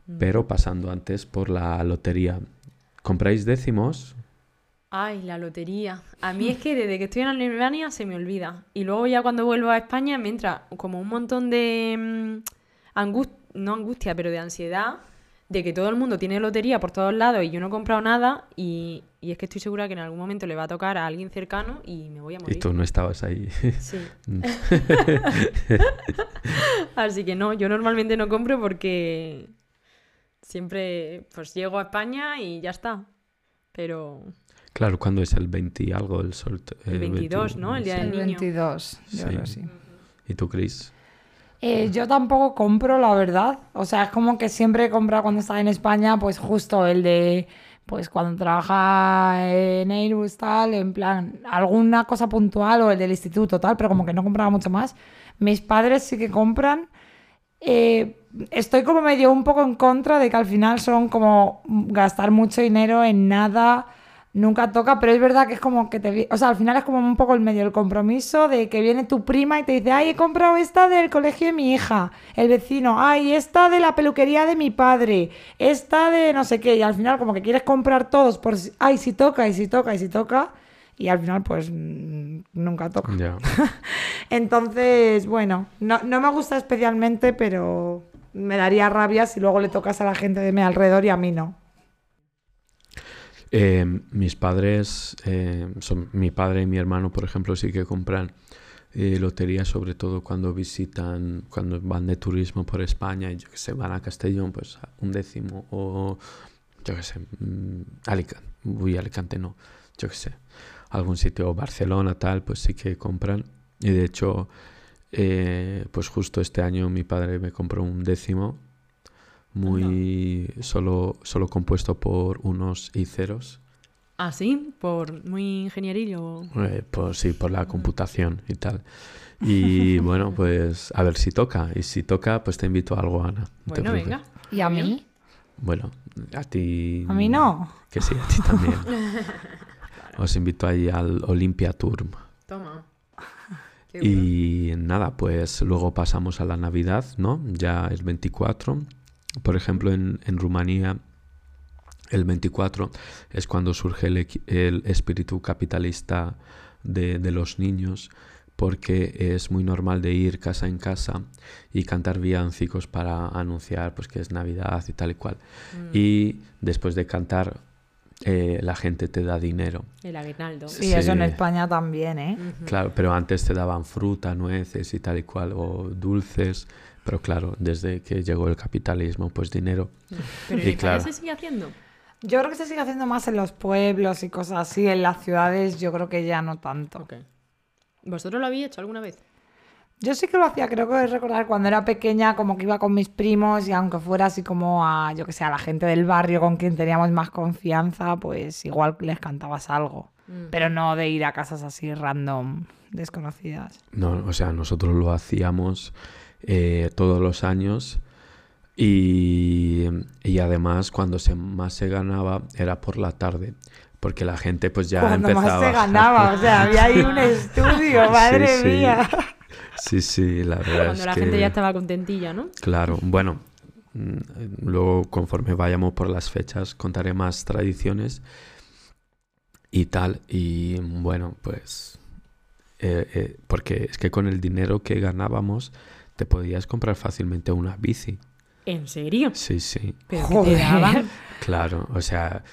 Mm. Pero pasando antes por la lotería. ¿Compráis décimos? Ay, la lotería. A mí es que desde que estoy en Alemania se me olvida. Y luego ya cuando vuelvo a España me entra como un montón de angustia, no angustia, pero de ansiedad de que todo el mundo tiene lotería por todos lados y yo no he comprado nada y, y es que estoy segura que en algún momento le va a tocar a alguien cercano y me voy a Y morir. tú no estabas ahí. Sí. <laughs> Así que no, yo normalmente no compro porque siempre pues llego a España y ya está. Pero claro, ¿cuándo es el 20 y algo? El, sorte- El eh, 22, ¿no? El día sí. del El niño. 22, yo Sí. creo sí. ¿Y tú, Chris? Eh, yo tampoco compro, la verdad. O sea, es como que siempre he comprado cuando estaba en España, pues justo el de, pues cuando trabaja en Airbus, tal, en plan, alguna cosa puntual o el del instituto, tal, pero como que no compraba mucho más. Mis padres sí que compran. Eh, estoy como medio un poco en contra de que al final son como gastar mucho dinero en nada nunca toca, pero es verdad que es como que te... O sea, al final es como un poco el medio el compromiso de que viene tu prima y te dice, ay, he comprado esta del colegio de mi hija, el vecino, ay, esta de la peluquería de mi padre, esta de no sé qué, y al final como que quieres comprar todos por, si- ay, si toca, y si toca, y si toca, y al final pues mm, nunca toca. Ya. <laughs> Entonces, bueno, no, no me gusta especialmente, pero me daría rabia si luego le tocas a la gente de mi alrededor y a mí no. Eh, mis padres, eh, son, mi padre y mi hermano, por ejemplo, sí que compran eh, lotería, sobre todo cuando visitan, cuando van de turismo por España y yo que sé, van a Castellón, pues un décimo o yo que sé, mm, Alicante, uy, Alicante no, yo que sé, algún sitio, Barcelona, tal, pues sí que compran. Y de hecho, eh, pues justo este año mi padre me compró un décimo muy solo, solo compuesto por unos y ceros. Ah, sí, por muy ingenierillo. Eh, pues sí, por la computación y tal. Y <laughs> bueno, pues a ver si toca. Y si toca, pues te invito a algo, Ana. Bueno, venga. ¿Y a mí? Bueno, a ti. A mí no. Que sí, a ti también. <laughs> Os invito ahí al Olympia Tour. Toma. Qué bueno. Y nada, pues luego pasamos a la Navidad, ¿no? Ya el 24. Por ejemplo, en, en Rumanía, el 24 es cuando surge el, equi- el espíritu capitalista de, de los niños, porque es muy normal de ir casa en casa y cantar villancicos para anunciar pues, que es Navidad y tal y cual. Mm. Y después de cantar, eh, la gente te da dinero. El aguinaldo. Sí, eso en. España también, ¿eh? Claro, pero antes te daban fruta, nueces y tal y cual, o dulces. Pero claro, desde que llegó el capitalismo, pues dinero. Pero Y claro. se sigue haciendo. Yo creo que se sigue haciendo más en los pueblos y cosas así. En las ciudades yo creo que ya no tanto. Ok. ¿Vosotros lo habéis hecho alguna vez? Yo sí que lo hacía, creo que es recordar cuando era pequeña, como que iba con mis primos y aunque fuera así como a, yo que sé, a la gente del barrio con quien teníamos más confianza, pues igual les cantabas algo. Mm. Pero no de ir a casas así random, desconocidas. No, o sea, nosotros lo hacíamos eh, todos los años y, y además cuando se, más se ganaba era por la tarde, porque la gente pues ya Cuando empezaba... más se ganaba, o sea, había ahí un <laughs> estudio, madre Sí, sí. mía. Sí, sí, la verdad Cuando es la que... gente ya estaba contentilla, ¿no? Claro, bueno, mm, luego conforme vayamos por las fechas contaré más tradiciones y tal. Y bueno, pues, eh, eh, porque es que con el dinero que ganábamos te podías comprar fácilmente una bici. ¿En serio? Sí, sí, ¿Pero qué te daban? <laughs> claro. O sea,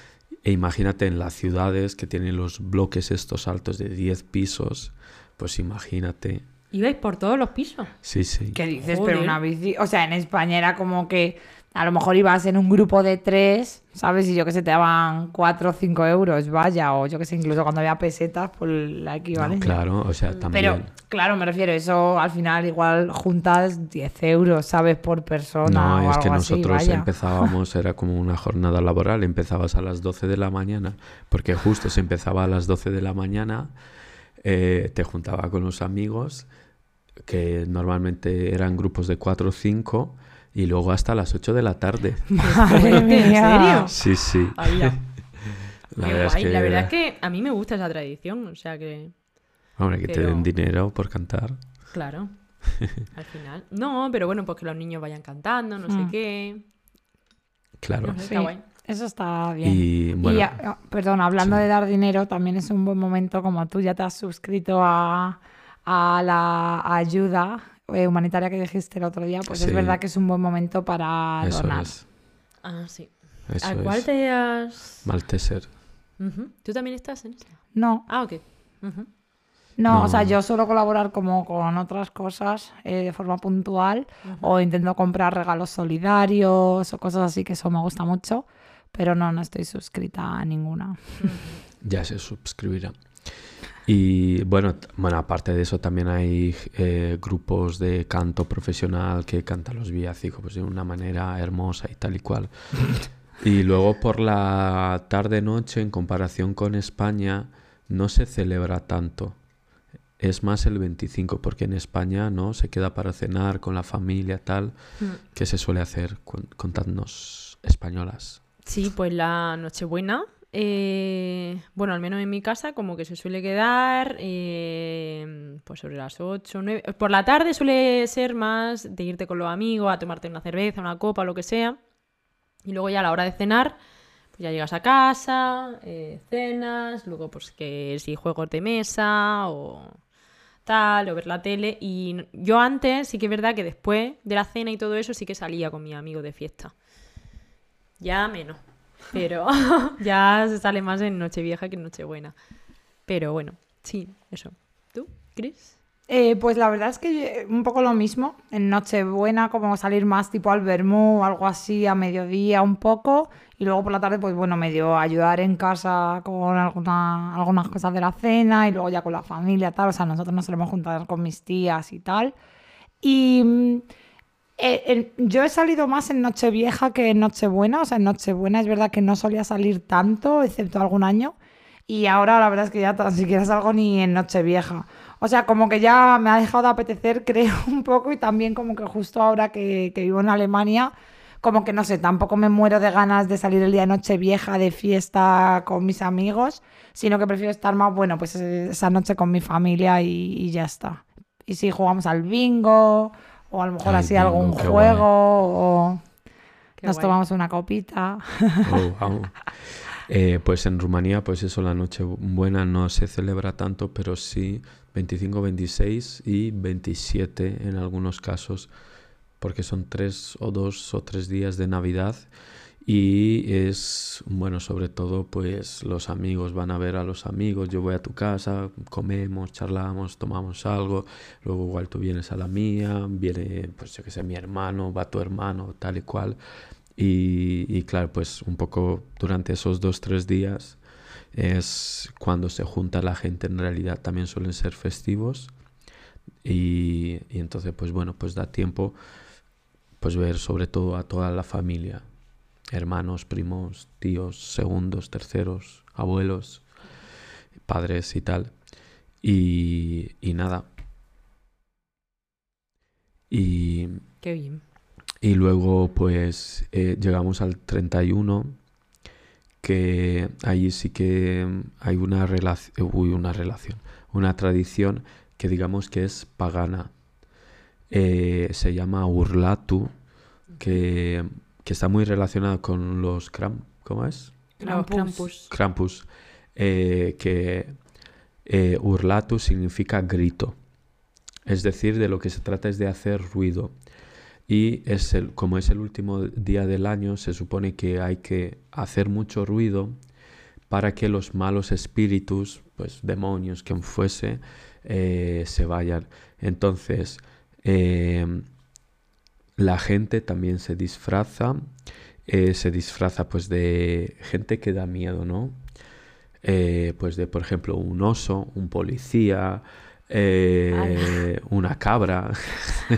e imagínate en las ciudades que tienen los bloques estos altos de 10 pisos, pues imagínate. Ibais por todos los pisos. Sí, sí. ¿Qué dices? Joder. Pero una bici. O sea, en España era como que a lo mejor ibas en un grupo de tres, ¿sabes? Y yo que sé, te daban cuatro o cinco euros, vaya. O yo que sé, incluso cuando había pesetas, por la No, equivalencia. claro, o sea, también. Pero, claro, me refiero, eso al final igual juntas 10 euros, ¿sabes? Por persona. No, o es que algo nosotros empezábamos, era como una jornada laboral, empezabas a las 12 de la mañana, porque justo se empezaba a las 12 de la mañana, eh, te juntaba con los amigos, que normalmente eran grupos de 4 o 5, y luego hasta las 8 de la tarde. <laughs> Madre ¿En serio? Sí, sí. <laughs> La Qué verdad, es guay. que, La verdad es que a mí me gusta esa tradición, o sea que, hombre, que te den dinero por cantar. claro, <laughs> al final. No, pero bueno, pues que los niños vayan cantando, no sé Mm. qué. Claro. No sé, Sí, está guay. eso está bien. Y bueno, Y, ah, perdón, hablando sí. de dar dinero, también es un buen momento, como tú ya te has suscrito a, a la ayuda eh, humanitaria que dijiste el otro día, pues Sí. es verdad que es un buen momento para eso donar. es. Ah, sí. Eso ¿A cuál es. te has...? Malteser. ¿Tú también estás en esta? No, Ah, ok. No, o sea, yo suelo colaborar como con otras cosas eh, de forma puntual o intento comprar regalos solidarios o cosas así que eso me gusta mucho, pero no, no estoy suscrita a ninguna. ya se suscribirá. Y bueno, bueno, aparte de eso también hay eh, grupos de canto profesional que cantan los villancicos pues, de una manera hermosa y tal y cual. y luego por la tarde-noche, en comparación con España, no se celebra tanto. Es más el 25, porque en España no se queda para cenar con la familia, tal, Mm. que se suele hacer. Con- Contadnos españolas. Sí, pues la Nochebuena eh, bueno, al menos en mi casa, como que se suele quedar eh, pues sobre las 8, 9. Por la tarde suele ser más de irte con los amigos a tomarte una cerveza, una copa, lo que sea. Y luego ya a la hora de cenar, pues ya llegas a casa, eh, cenas, luego pues que si juegos de mesa o tal, o ver la tele. Y yo antes sí que es verdad que después de la cena y todo eso sí que salía con mis amigos de fiesta. Ya menos. Pero <laughs> ya se sale más en Nochevieja que en Nochebuena. Pero bueno, sí, eso. ¿Tú, Chris? Eh, pues la verdad es que un poco lo mismo. En Nochebuena, como salir más tipo al vermú o algo así a mediodía un poco. Y luego por la tarde, pues bueno, medio ayudar en casa con alguna, algunas cosas de la cena y luego ya con la familia, tal. O sea, nosotros nos solemos juntar con mis tías y tal. Y eh, yo he salido más en Nochevieja que en Nochebuena. O sea, en Nochebuena es verdad que no solía salir tanto, excepto algún año. Y ahora la verdad es que ya tan siquiera salgo ni en Nochevieja. O sea, como que ya me ha dejado de apetecer, <laughs> creo, un poco. Y también como que justo ahora que, que vivo en Alemania, como que no sé, tampoco me muero de ganas de salir el día de Nochevieja de fiesta con mis amigos, sino que prefiero estar más, bueno, pues eh, esa noche con mi familia y, y ya está. Y si jugamos al bingo, o a lo mejor Ay, así algún juego, guay. o Qué nos guay. tomamos una copita. Oh, wow. Eh, pues en Rumanía, pues eso, la Nochebuena no se celebra tanto, pero sí 25, 26 y 27 en algunos casos, porque son tres o dos o tres días de Navidad y es, bueno, sobre todo, pues los amigos van a ver a los amigos, yo voy a tu casa, comemos, charlamos, tomamos algo, luego igual tú vienes a la mía, viene, pues yo qué sé, mi hermano, va tu hermano, tal y cual. Y, y claro, pues un poco durante esos dos, tres días es cuando se junta la gente, en realidad también suelen ser festivos. Y, y entonces, pues bueno, pues da tiempo pues ver sobre todo a toda la familia, hermanos, primos, tíos, segundos, terceros, abuelos, padres y tal. Y, y nada. Y, Qué bien. y luego pues eh, llegamos al 31, que ahí sí que hay una relación, uy, una relación, una tradición que digamos que es pagana. Eh, se llama Urlatu, que, que está muy relacionada con los Kram, ¿cómo es? Krampus. Krampus. Krampus, eh, que eh, Urlatu significa grito. Es decir, de lo que se trata es de hacer ruido. Y es el, como es el último día del año, se supone que hay que hacer mucho ruido para que los malos espíritus, pues demonios, quien fuese, eh, se vayan. Entonces, eh, la gente también se disfraza, eh, se disfraza pues de gente que da miedo, ¿no? Eh, pues de, por ejemplo, un oso, un policía, eh, una cabra.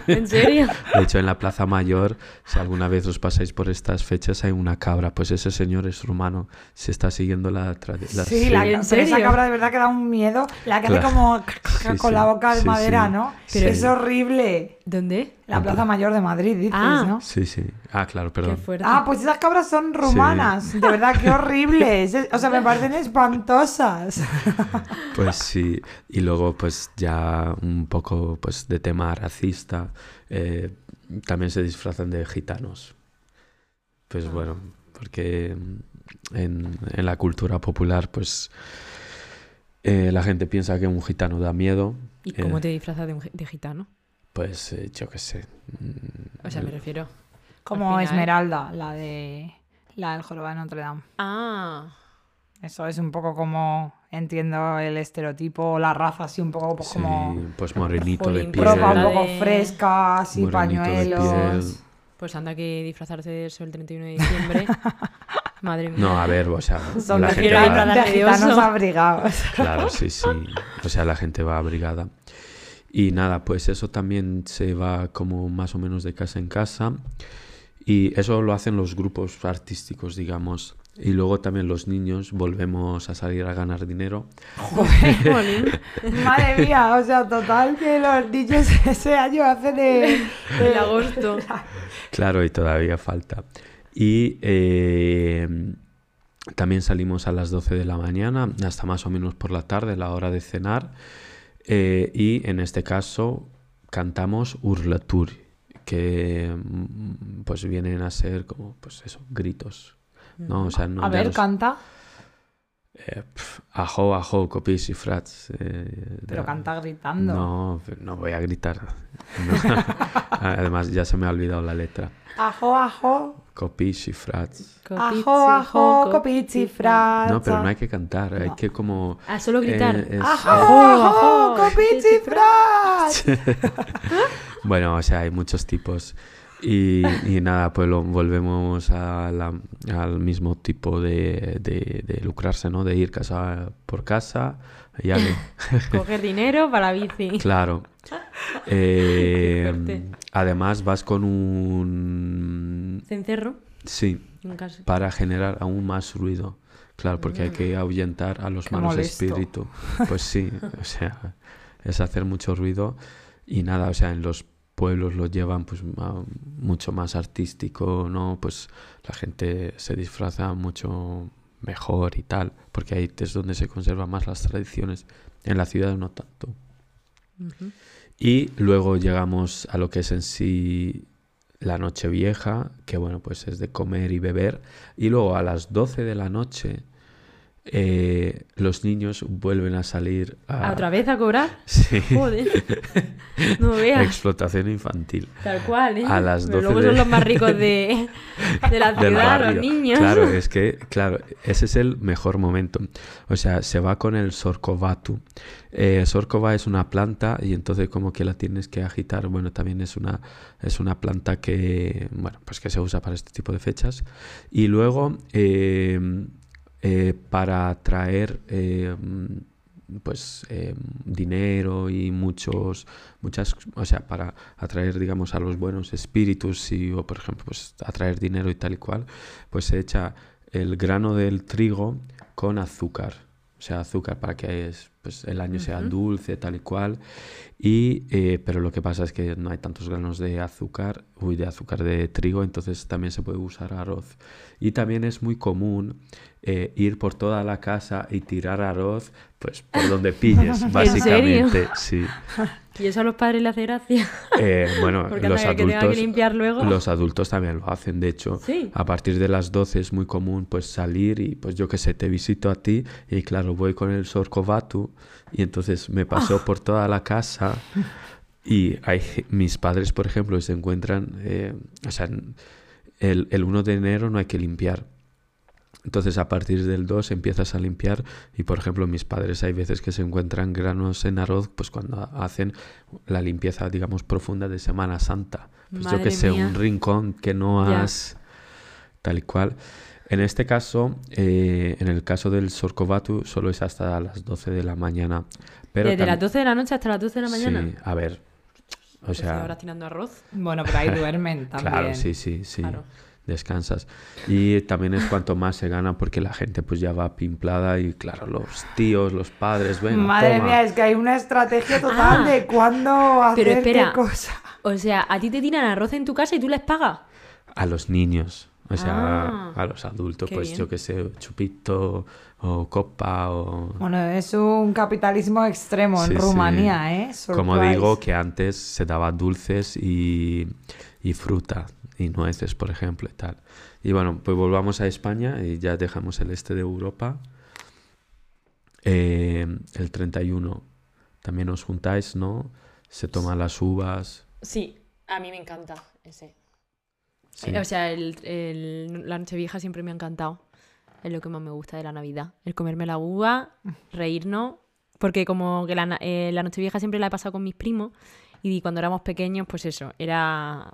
¿En serio? <laughs> De hecho, en la Plaza Mayor, si alguna vez os pasáis por estas fechas, hay una cabra. Pues ese señor es rumano. Se está siguiendo la tradición. Sí, la, ¿En pero esa serio? cabra de verdad que da un miedo. La que hace Claro. como Sí, con sí. la boca de Sí, madera, sí. ¿no? Pero- es horrible. ¿Dónde? La Plaza Pla- Mayor de Madrid, dices, Ah. ¿no? Sí, sí. Ah, claro, perdón. Ah, pues esas cabras son rumanas. De verdad, qué <laughs> horribles. Es- O sea, me parecen <laughs> espantosas. Pues sí. Y luego, pues ya un poco pues de tema racista. eh, también se disfrazan de gitanos. Pues bueno, porque en, en la cultura popular, pues eh, la gente piensa que un gitano da miedo. ¿Y cómo eh, te disfrazas de, un gi- de gitano? Pues eh, yo qué sé. mm, O sea, me refiero. Como Esmeralda, la de la del Jorobado de Notre Dame. Ah, Eso es un poco como entiendo el estereotipo, la raza así un poco pues, sí, como pues morenito de piel. pues ropa un poco fresca, así morenito pañuelos. pues anda que disfrazarse de eso el 31 de diciembre. <laughs> Madre mía. No, a ver, o sea, Son la gente va- de gitanos abrigados. <laughs> Claro, sí, sí. O sea, la gente va abrigada. Y nada, pues eso también se va como más o menos de casa en casa. Y eso lo hacen los grupos artísticos, digamos. Y luego también los niños volvemos a salir a ganar dinero. Jolín. <laughs> Madre mía, o sea, total que los niños <laughs> ese año hacen el, El agosto. <laughs> Claro, y todavía falta. Y eh, también salimos a las 12 de la mañana hasta más o menos por la tarde, la hora de cenar. Eh, y en este caso cantamos Urlatur, que mm, pues vienen a ser como, pues eso, gritos. ¿No? O sea, no, A ver, canta. eh, pf, ajo, ajo, copis y frats. eh, Pero canta gritando. No, no voy a gritar. No. <laughs> Además, ya se me ha olvidado la letra. Ajo, ajo. Copis y frats. Ajo, ajo, copichi, frats. No, pero no hay que cantar, hay que como... Ah, solo gritar. eh, es- Ajo, Ajo, ajo, ajo, copichi, frats. <laughs> Bueno, o sea, hay muchos tipos. Y, y nada, pues lo, volvemos a la- al mismo tipo de, de- de lucrarse, ¿no? De ir casa por casa. Y ale. <laughs> Coger dinero para la bici. Claro. <laughs> Eh, además vas con un... Cencerro. Sí, para generar aún más ruido. Claro, porque hay que ahuyentar a los Qué malos molesto. espíritus. <laughs> Pues sí, o sea, es hacer mucho ruido y nada, o sea, en los pueblos lo llevan pues a- mucho más artístico, ¿no? Pues la gente se disfraza mucho mejor y tal, porque ahí es donde se conservan más las tradiciones. En la ciudad no tanto. Y luego llegamos a lo que es en sí la noche vieja, que bueno, pues es de comer y beber. Y luego a las 12 de la noche eh, los niños vuelven a salir a... ¿A ¿Otra vez a cobrar? Sí, Joder. <laughs> No veas. explotación infantil. Tal cual, ¿eh? A las Pero 12 luego de- son los más ricos <laughs> de, de la ciudad, los niños. Claro, es que, claro, ese es el mejor momento. O sea, se va con el sorcovatu. Eh, sorcova es una planta y entonces como que la tienes que agitar. Bueno, también es una, es una planta que, bueno, pues que se usa para este tipo de fechas. Y luego, eh, eh, para traer... eh, pues eh, dinero y muchos muchas o sea para atraer digamos a los buenos espíritus y o por ejemplo pues atraer dinero y tal y cual pues se echa el grano del trigo con azúcar. O sea azúcar para que es, pues el año sea dulce tal y cual. Y eh, pero lo que pasa es que no hay tantos granos de azúcar uy de azúcar de trigo entonces también se puede usar arroz. Y también es muy común eh, ir por toda la casa y tirar arroz pues por donde pilles <laughs> básicamente sí <laughs> Y eso a los padres les hace gracia. <laughs> Eh, bueno Porque los anda que que adultos limpiar luego. los adultos también lo hacen de hecho Sí. a partir de las 12 es muy común pues salir y pues yo que sé te visito a ti y claro voy con el sorcovatu y entonces me pasó por toda la casa y hay, mis padres por ejemplo se encuentran eh, o sea el, el 1 de enero no hay que limpiar entonces a partir del 2 empiezas a limpiar y por ejemplo mis padres hay veces que se encuentran granos en arroz pues cuando hacen la limpieza digamos profunda de Semana Santa. Pues yo Madre que sé, mía. un rincón que no has tal y cual. En este caso, eh, en el caso del Sorcovatu solo es hasta las 12 de la mañana. Pero Desde las 12 de la noche hasta las 12 de la mañana. Sí, a ver. O 12 sea, tirando arroz. Bueno, pero ahí duermen <laughs> también. Claro, sí, sí, sí. Claro. Descansas. Y también es cuanto más se gana porque la gente pues ya va pimplada y claro, los tíos, los padres, ven, Madre toma. mía, es que hay una estrategia total Ah. de cuándo hacer Pero espera. qué cosa. O sea, a ti te tiran arroz en tu casa y tú les pagas. A los niños, o sea, Ah, a los adultos, qué pues bien. yo que sé, chupito o copa o... Bueno, es un capitalismo extremo Sí, en sí. Rumanía, ¿eh? Como digo, que antes se daba dulces y, y fruta y nueces, por ejemplo, y tal. Y bueno, pues volvamos a España y ya dejamos el este de Europa. Eh, el 31 también os juntáis, ¿no? Se toman las uvas. Sí, a mí me encanta ese. sí. O sea, el, el- la noche vieja siempre me ha encantado. Es lo que más me gusta de la Navidad. El comerme la uva, reírnos. Porque como que la, eh, la noche vieja siempre la he pasado con mis primos. Y cuando éramos pequeños, pues eso, era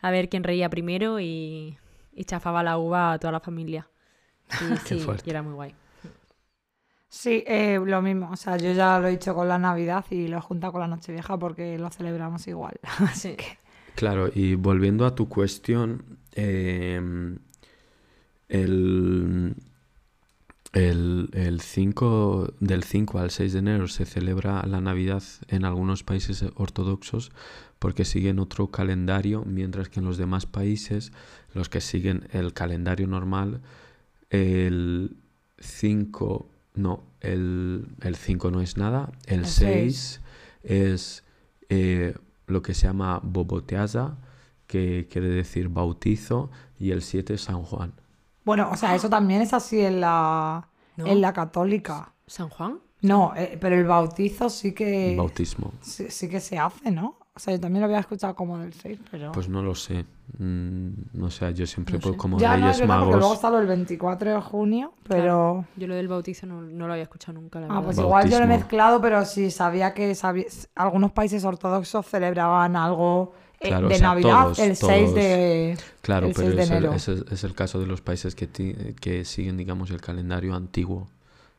a ver quién reía primero y, y chafaba la uva a toda la familia. Y, <laughs> Qué sí, fuerte. y era muy guay. Sí, eh, lo mismo. O sea, yo ya lo he hecho con la Navidad y lo he juntado con la Nochevieja porque lo celebramos igual. <laughs> Así Sí. que. Claro, y volviendo a tu cuestión, eh, el, el, el 5, del 5 al 6 de enero se celebra la Navidad en algunos países ortodoxos porque siguen otro calendario, mientras que en los demás países, los que siguen el calendario normal, El 5, no, el 5 no es nada. El El 6 es eh, lo que se llama Boboteasa, que quiere decir bautizo, y el 7 es San Juan. Bueno, o sea, eso también es así en la, ¿No? en la católica. ¿San Juan? No, eh, pero el bautizo sí que, Bautismo. sí, sí que se hace, ¿no? O sea, yo también lo había escuchado como del 6, pero... Pues no lo sé. Mm, no sé, yo siempre No por sé. como ya no, es Reyes verdad, porque luego Magos. está lo del 24 de junio, pero... Claro. Yo lo del bautizo no, no lo había escuchado nunca, la Ah, verdad. pues igual yo lo he Bautismo. mezclado, pero sí sabía que sabía- algunos países ortodoxos celebraban algo eh, Claro, o de sea, Navidad todos, el 6 todos. de, Claro, el pero 6 de es el, enero. es el- es el caso de los países que, ti- que siguen, digamos, el calendario antiguo,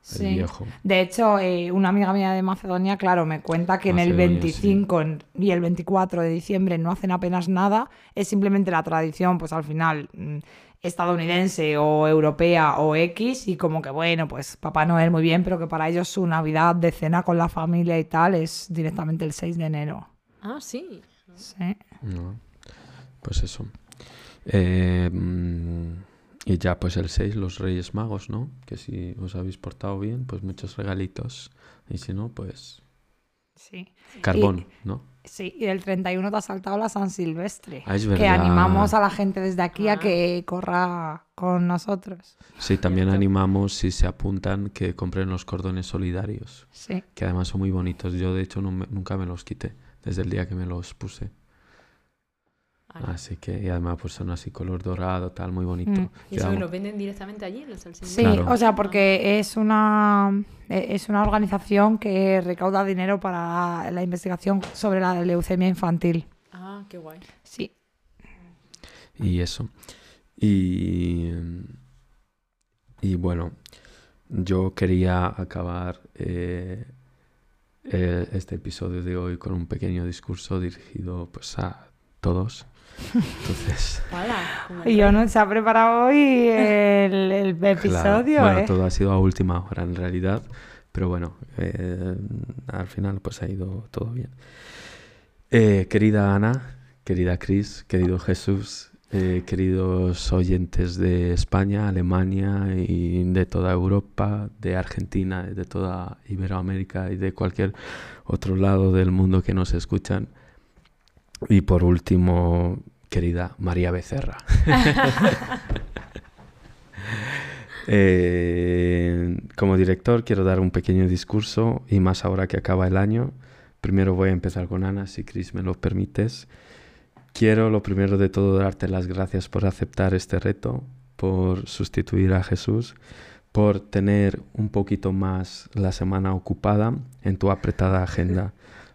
Sí. el viejo. De hecho, eh, una amiga mía de Macedonia, claro, me cuenta que en el Macedonia, 25 en- y el 24 de diciembre no hacen apenas nada, es simplemente la tradición, pues al final mm, estadounidense o europea o X, y como que bueno, pues Papá Noel muy bien, pero que para ellos su Navidad de cena con la familia y tal es directamente el 6 de enero. Ah, sí. Sí. No, Pues eso. Eh, mm, y ya pues el 6, los Reyes Magos, ¿no? Que si os habéis portado bien, pues muchos regalitos. Y si no, pues Sí. carbón, ¿no? Sí, y el 31 te ha saltado la San Silvestre. Ah, es que verdad. animamos a la gente desde aquí a Ah. que corra con nosotros. Sí, también animamos, si se apuntan, que compren los cordones solidarios. Sí. Que además son muy bonitos. Yo, de hecho, no me- nunca me los quité desde el día que me los puse. Ah, Así que, y además, pues son así color dorado, tal, muy bonito. Mm. ¿Y eso lo venden directamente allí en los salsines? Sí, Claro. o sea, porque es una, eh, es una organización que recauda dinero para la investigación sobre la leucemia infantil. Ah, qué guay. Sí. Y eso. Y, y bueno, yo quería acabar eh, eh, este episodio de hoy con un pequeño discurso dirigido pues a todos. Entonces, <laughs> Hola. Y no se ha preparado hoy el, el <laughs> episodio, claro, bueno, ¿eh? todo ha sido a última hora en realidad, pero bueno, eh, al final pues ha ido todo bien. Eh, querida Ana, querida Cris, querido Jesús, eh, queridos oyentes de España, Alemania y de toda Europa, de Argentina, de toda Iberoamérica y de cualquier otro lado del mundo que nos escuchan. Y por último, querida María Becerra. <laughs> Eh, como director quiero dar un pequeño discurso y más ahora que acaba el año. Primero voy a empezar con Ana, si Chris me lo permites. Quiero lo primero de todo darte las gracias por aceptar este reto, por sustituir a Jesús, por tener un poquito más la semana ocupada en tu apretada agenda.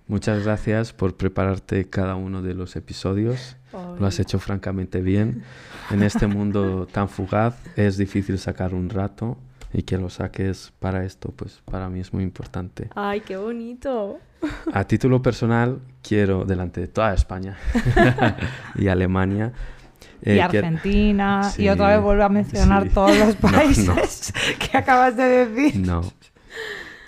Muchas gracias por prepararte cada uno de los episodios. Lo has hecho francamente bien. En este mundo <laughs> tan fugaz es difícil sacar un rato y que lo saques para esto, pues para mí es muy importante. Ay, qué bonito. A título personal, quiero, delante de toda España <laughs> y Alemania, Y eh, quiero- Argentina, Sí, y otra vez vuelvo a mencionar sí. todos los <laughs> No, no. países que acabas de decir. No.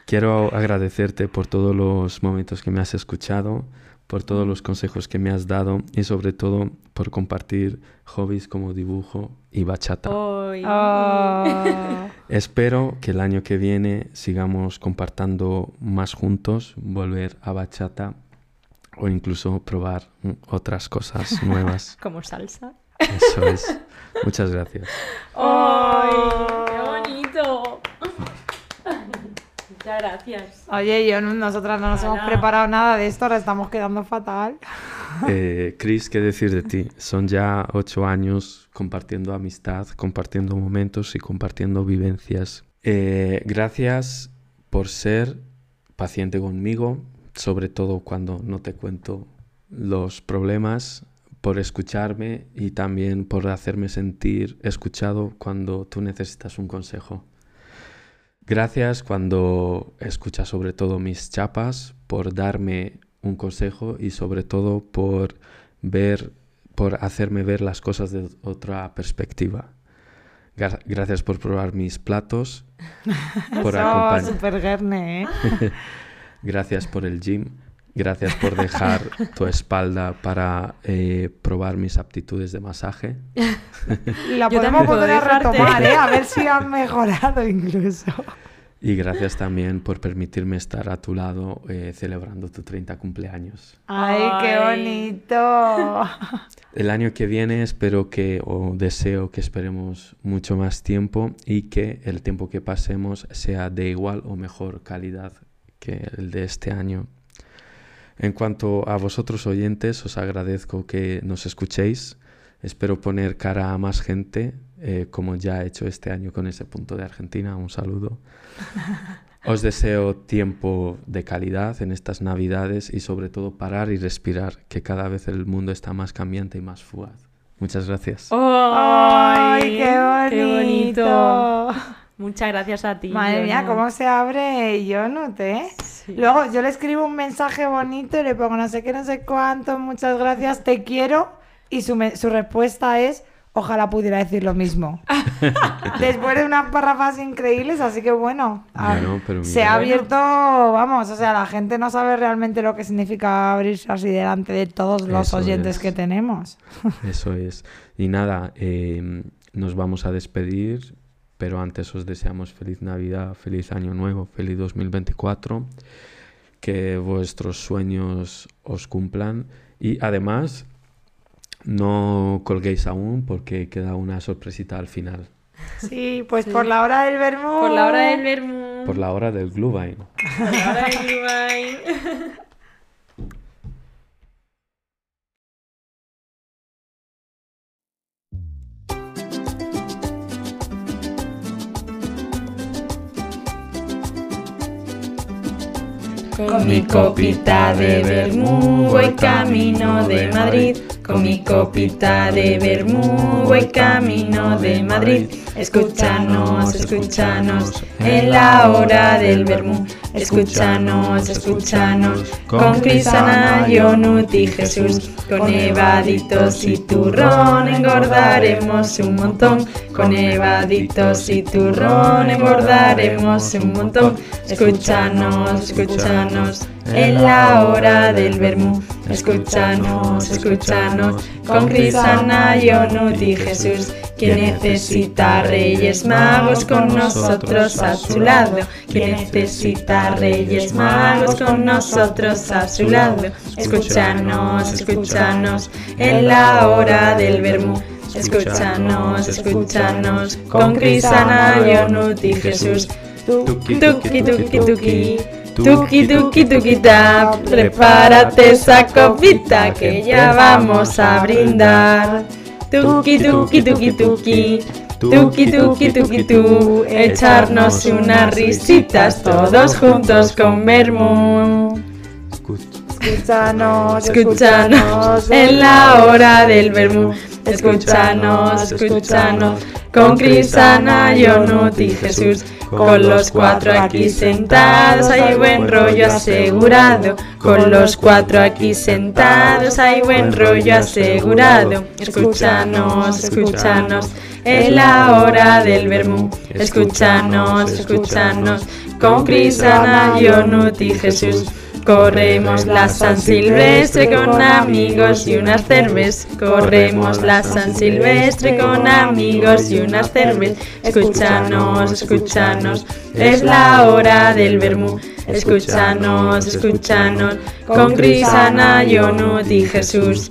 Quiero agradecerte por todos los momentos que me has escuchado, por todos los consejos que me has dado y sobre todo por compartir hobbies como dibujo y bachata. Ay. Oh. <laughs> Espero que el año que viene sigamos compartiendo más juntos, volver a bachata o incluso probar otras cosas <laughs> nuevas. Como salsa. Eso es. Muchas gracias. ¡Qué bonito! Muchas gracias. Oye, yo no- nosotras no nos hemos preparado nada de esto, ahora estamos quedando fatal. <laughs> Eh, Chris, ¿qué decir de ti? Son ya ocho años compartiendo amistad, compartiendo momentos y compartiendo vivencias. Eh, gracias por ser paciente conmigo, sobre todo cuando no te cuento los problemas, por escucharme y también por hacerme sentir escuchado cuando tú necesitas un consejo. Gracias cuando escuchas sobre todo mis chapas, por darme un consejo y sobre todo por ver, por hacerme ver las cosas de otra perspectiva. Gra- Gracias por probar mis platos, <laughs> por Eso, acompañar. super gerne, ¿eh? <laughs> <laughs> Gracias por el gym. Gracias por dejar tu espalda para eh, probar mis aptitudes de masaje. <laughs> La podemos volver a retomar, ¿eh? A <laughs> ver si han mejorado incluso. Y gracias también por permitirme estar a tu lado eh, celebrando tu 30 cumpleaños. ¡Ay, qué bonito! <laughs> El año que viene espero que, o deseo que esperemos mucho más tiempo y que el tiempo que pasemos sea de igual o mejor calidad que el de este año. En cuanto a vosotros oyentes, os agradezco que nos escuchéis. Espero poner cara a más gente, eh, como ya he hecho este año con ese punto de Argentina. Un saludo. <laughs> Os deseo tiempo de calidad en estas navidades y sobre todo parar y respirar, que cada vez el mundo está más cambiante y más fugaz. Muchas gracias. ¡Ay, qué bonito! Muchas gracias a ti. Madre mía, cómo se abre Yonut, ¿eh? Sí. Luego yo le escribo un mensaje bonito y le pongo no sé qué, no sé cuánto, muchas gracias, te quiero. Y su, me- su respuesta es, ojalá pudiera decir lo mismo. <laughs> Después de unas párrafas increíbles, así que bueno. ah, Bueno, pero se ha abierto, vamos, o sea, la gente no sabe realmente lo que significa abrirse así delante de todos los Eso oyentes es. que tenemos. Eso es. Y nada, eh, nos vamos a despedir, pero antes os deseamos feliz Navidad, feliz Año Nuevo, feliz 2024, que vuestros sueños os cumplan y además no colguéis aún porque queda una sorpresita al final, Sí, pues por la hora del vermú. Por la hora del vermú. por la hora del Glühwein. Por la hora del Glühwein. <laughs> Con mi copita de vermú voy camino de Madrid. Con mi copita de vermú voy camino de Madrid. Escúchanos, escúchanos en la hora del vermú. Escúchanos, escúchanos con Crisana, Yonut y Jesús. Con evaditos y turrón engordaremos un montón. Con evaditos y turrón engordaremos un montón. Escúchanos, escúchanos en la hora del vermú. Escúchanos, escúchanos con Crisana, y Jesús. Que necesita reyes magos con nosotros a su lado. Que necesita reyes magos con nosotros a su lado. Escúchanos, escúchanos en la hora del vermú. Escúchanos, escúchanos con Crisana, Yonut y Jesús. Tuki, tuki, tuki, tuki. Tuki, tuki, tuki, ta. Prepárate esa copita que ya vamos a brindar. Tuki, tuki, tuki, tuki. Tuki, tuki, tuki, tu. Echarnos unas risitas todos juntos con Vermú. Escúchanos, Escúchanos en la hora del vermú. Escúchanos, escúchanos con Crisana, Yonut y Jesús. Con los cuatro aquí sentados hay buen rollo asegurado. Con los cuatro aquí sentados hay buen rollo asegurado. Escúchanos, escúchanos en la hora del vermú. Escúchanos, escúchanos con Crisana, Yonut y Jesús. Corremos la San Silvestre con amigos y unas cervezas. Corremos la San Silvestre con amigos y unas cervezas. Escúchanos, escúchanos, es la hora del vermú. Escúchanos, escúchanos, con Crisana, Yonut y Jesús.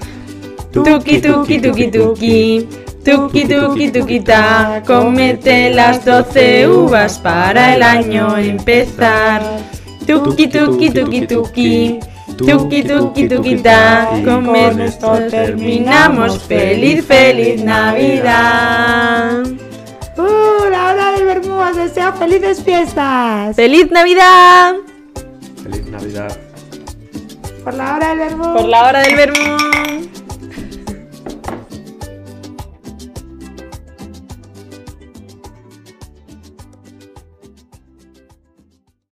Tuki, tuki, tuki, tuki. Tuki, tuki, tuki, ta. Cómete las doce uvas para el año empezar. Tuki, tuki, tuki, tuki. Tuki, tuki, tuki, ta. Con esto terminamos. Feliz, feliz Navidad. ¡Uh! La hora del vermú os desea felices fiestas. ¡Feliz Navidad! Feliz Navidad. Por la hora del vermú. Por la hora del vermú.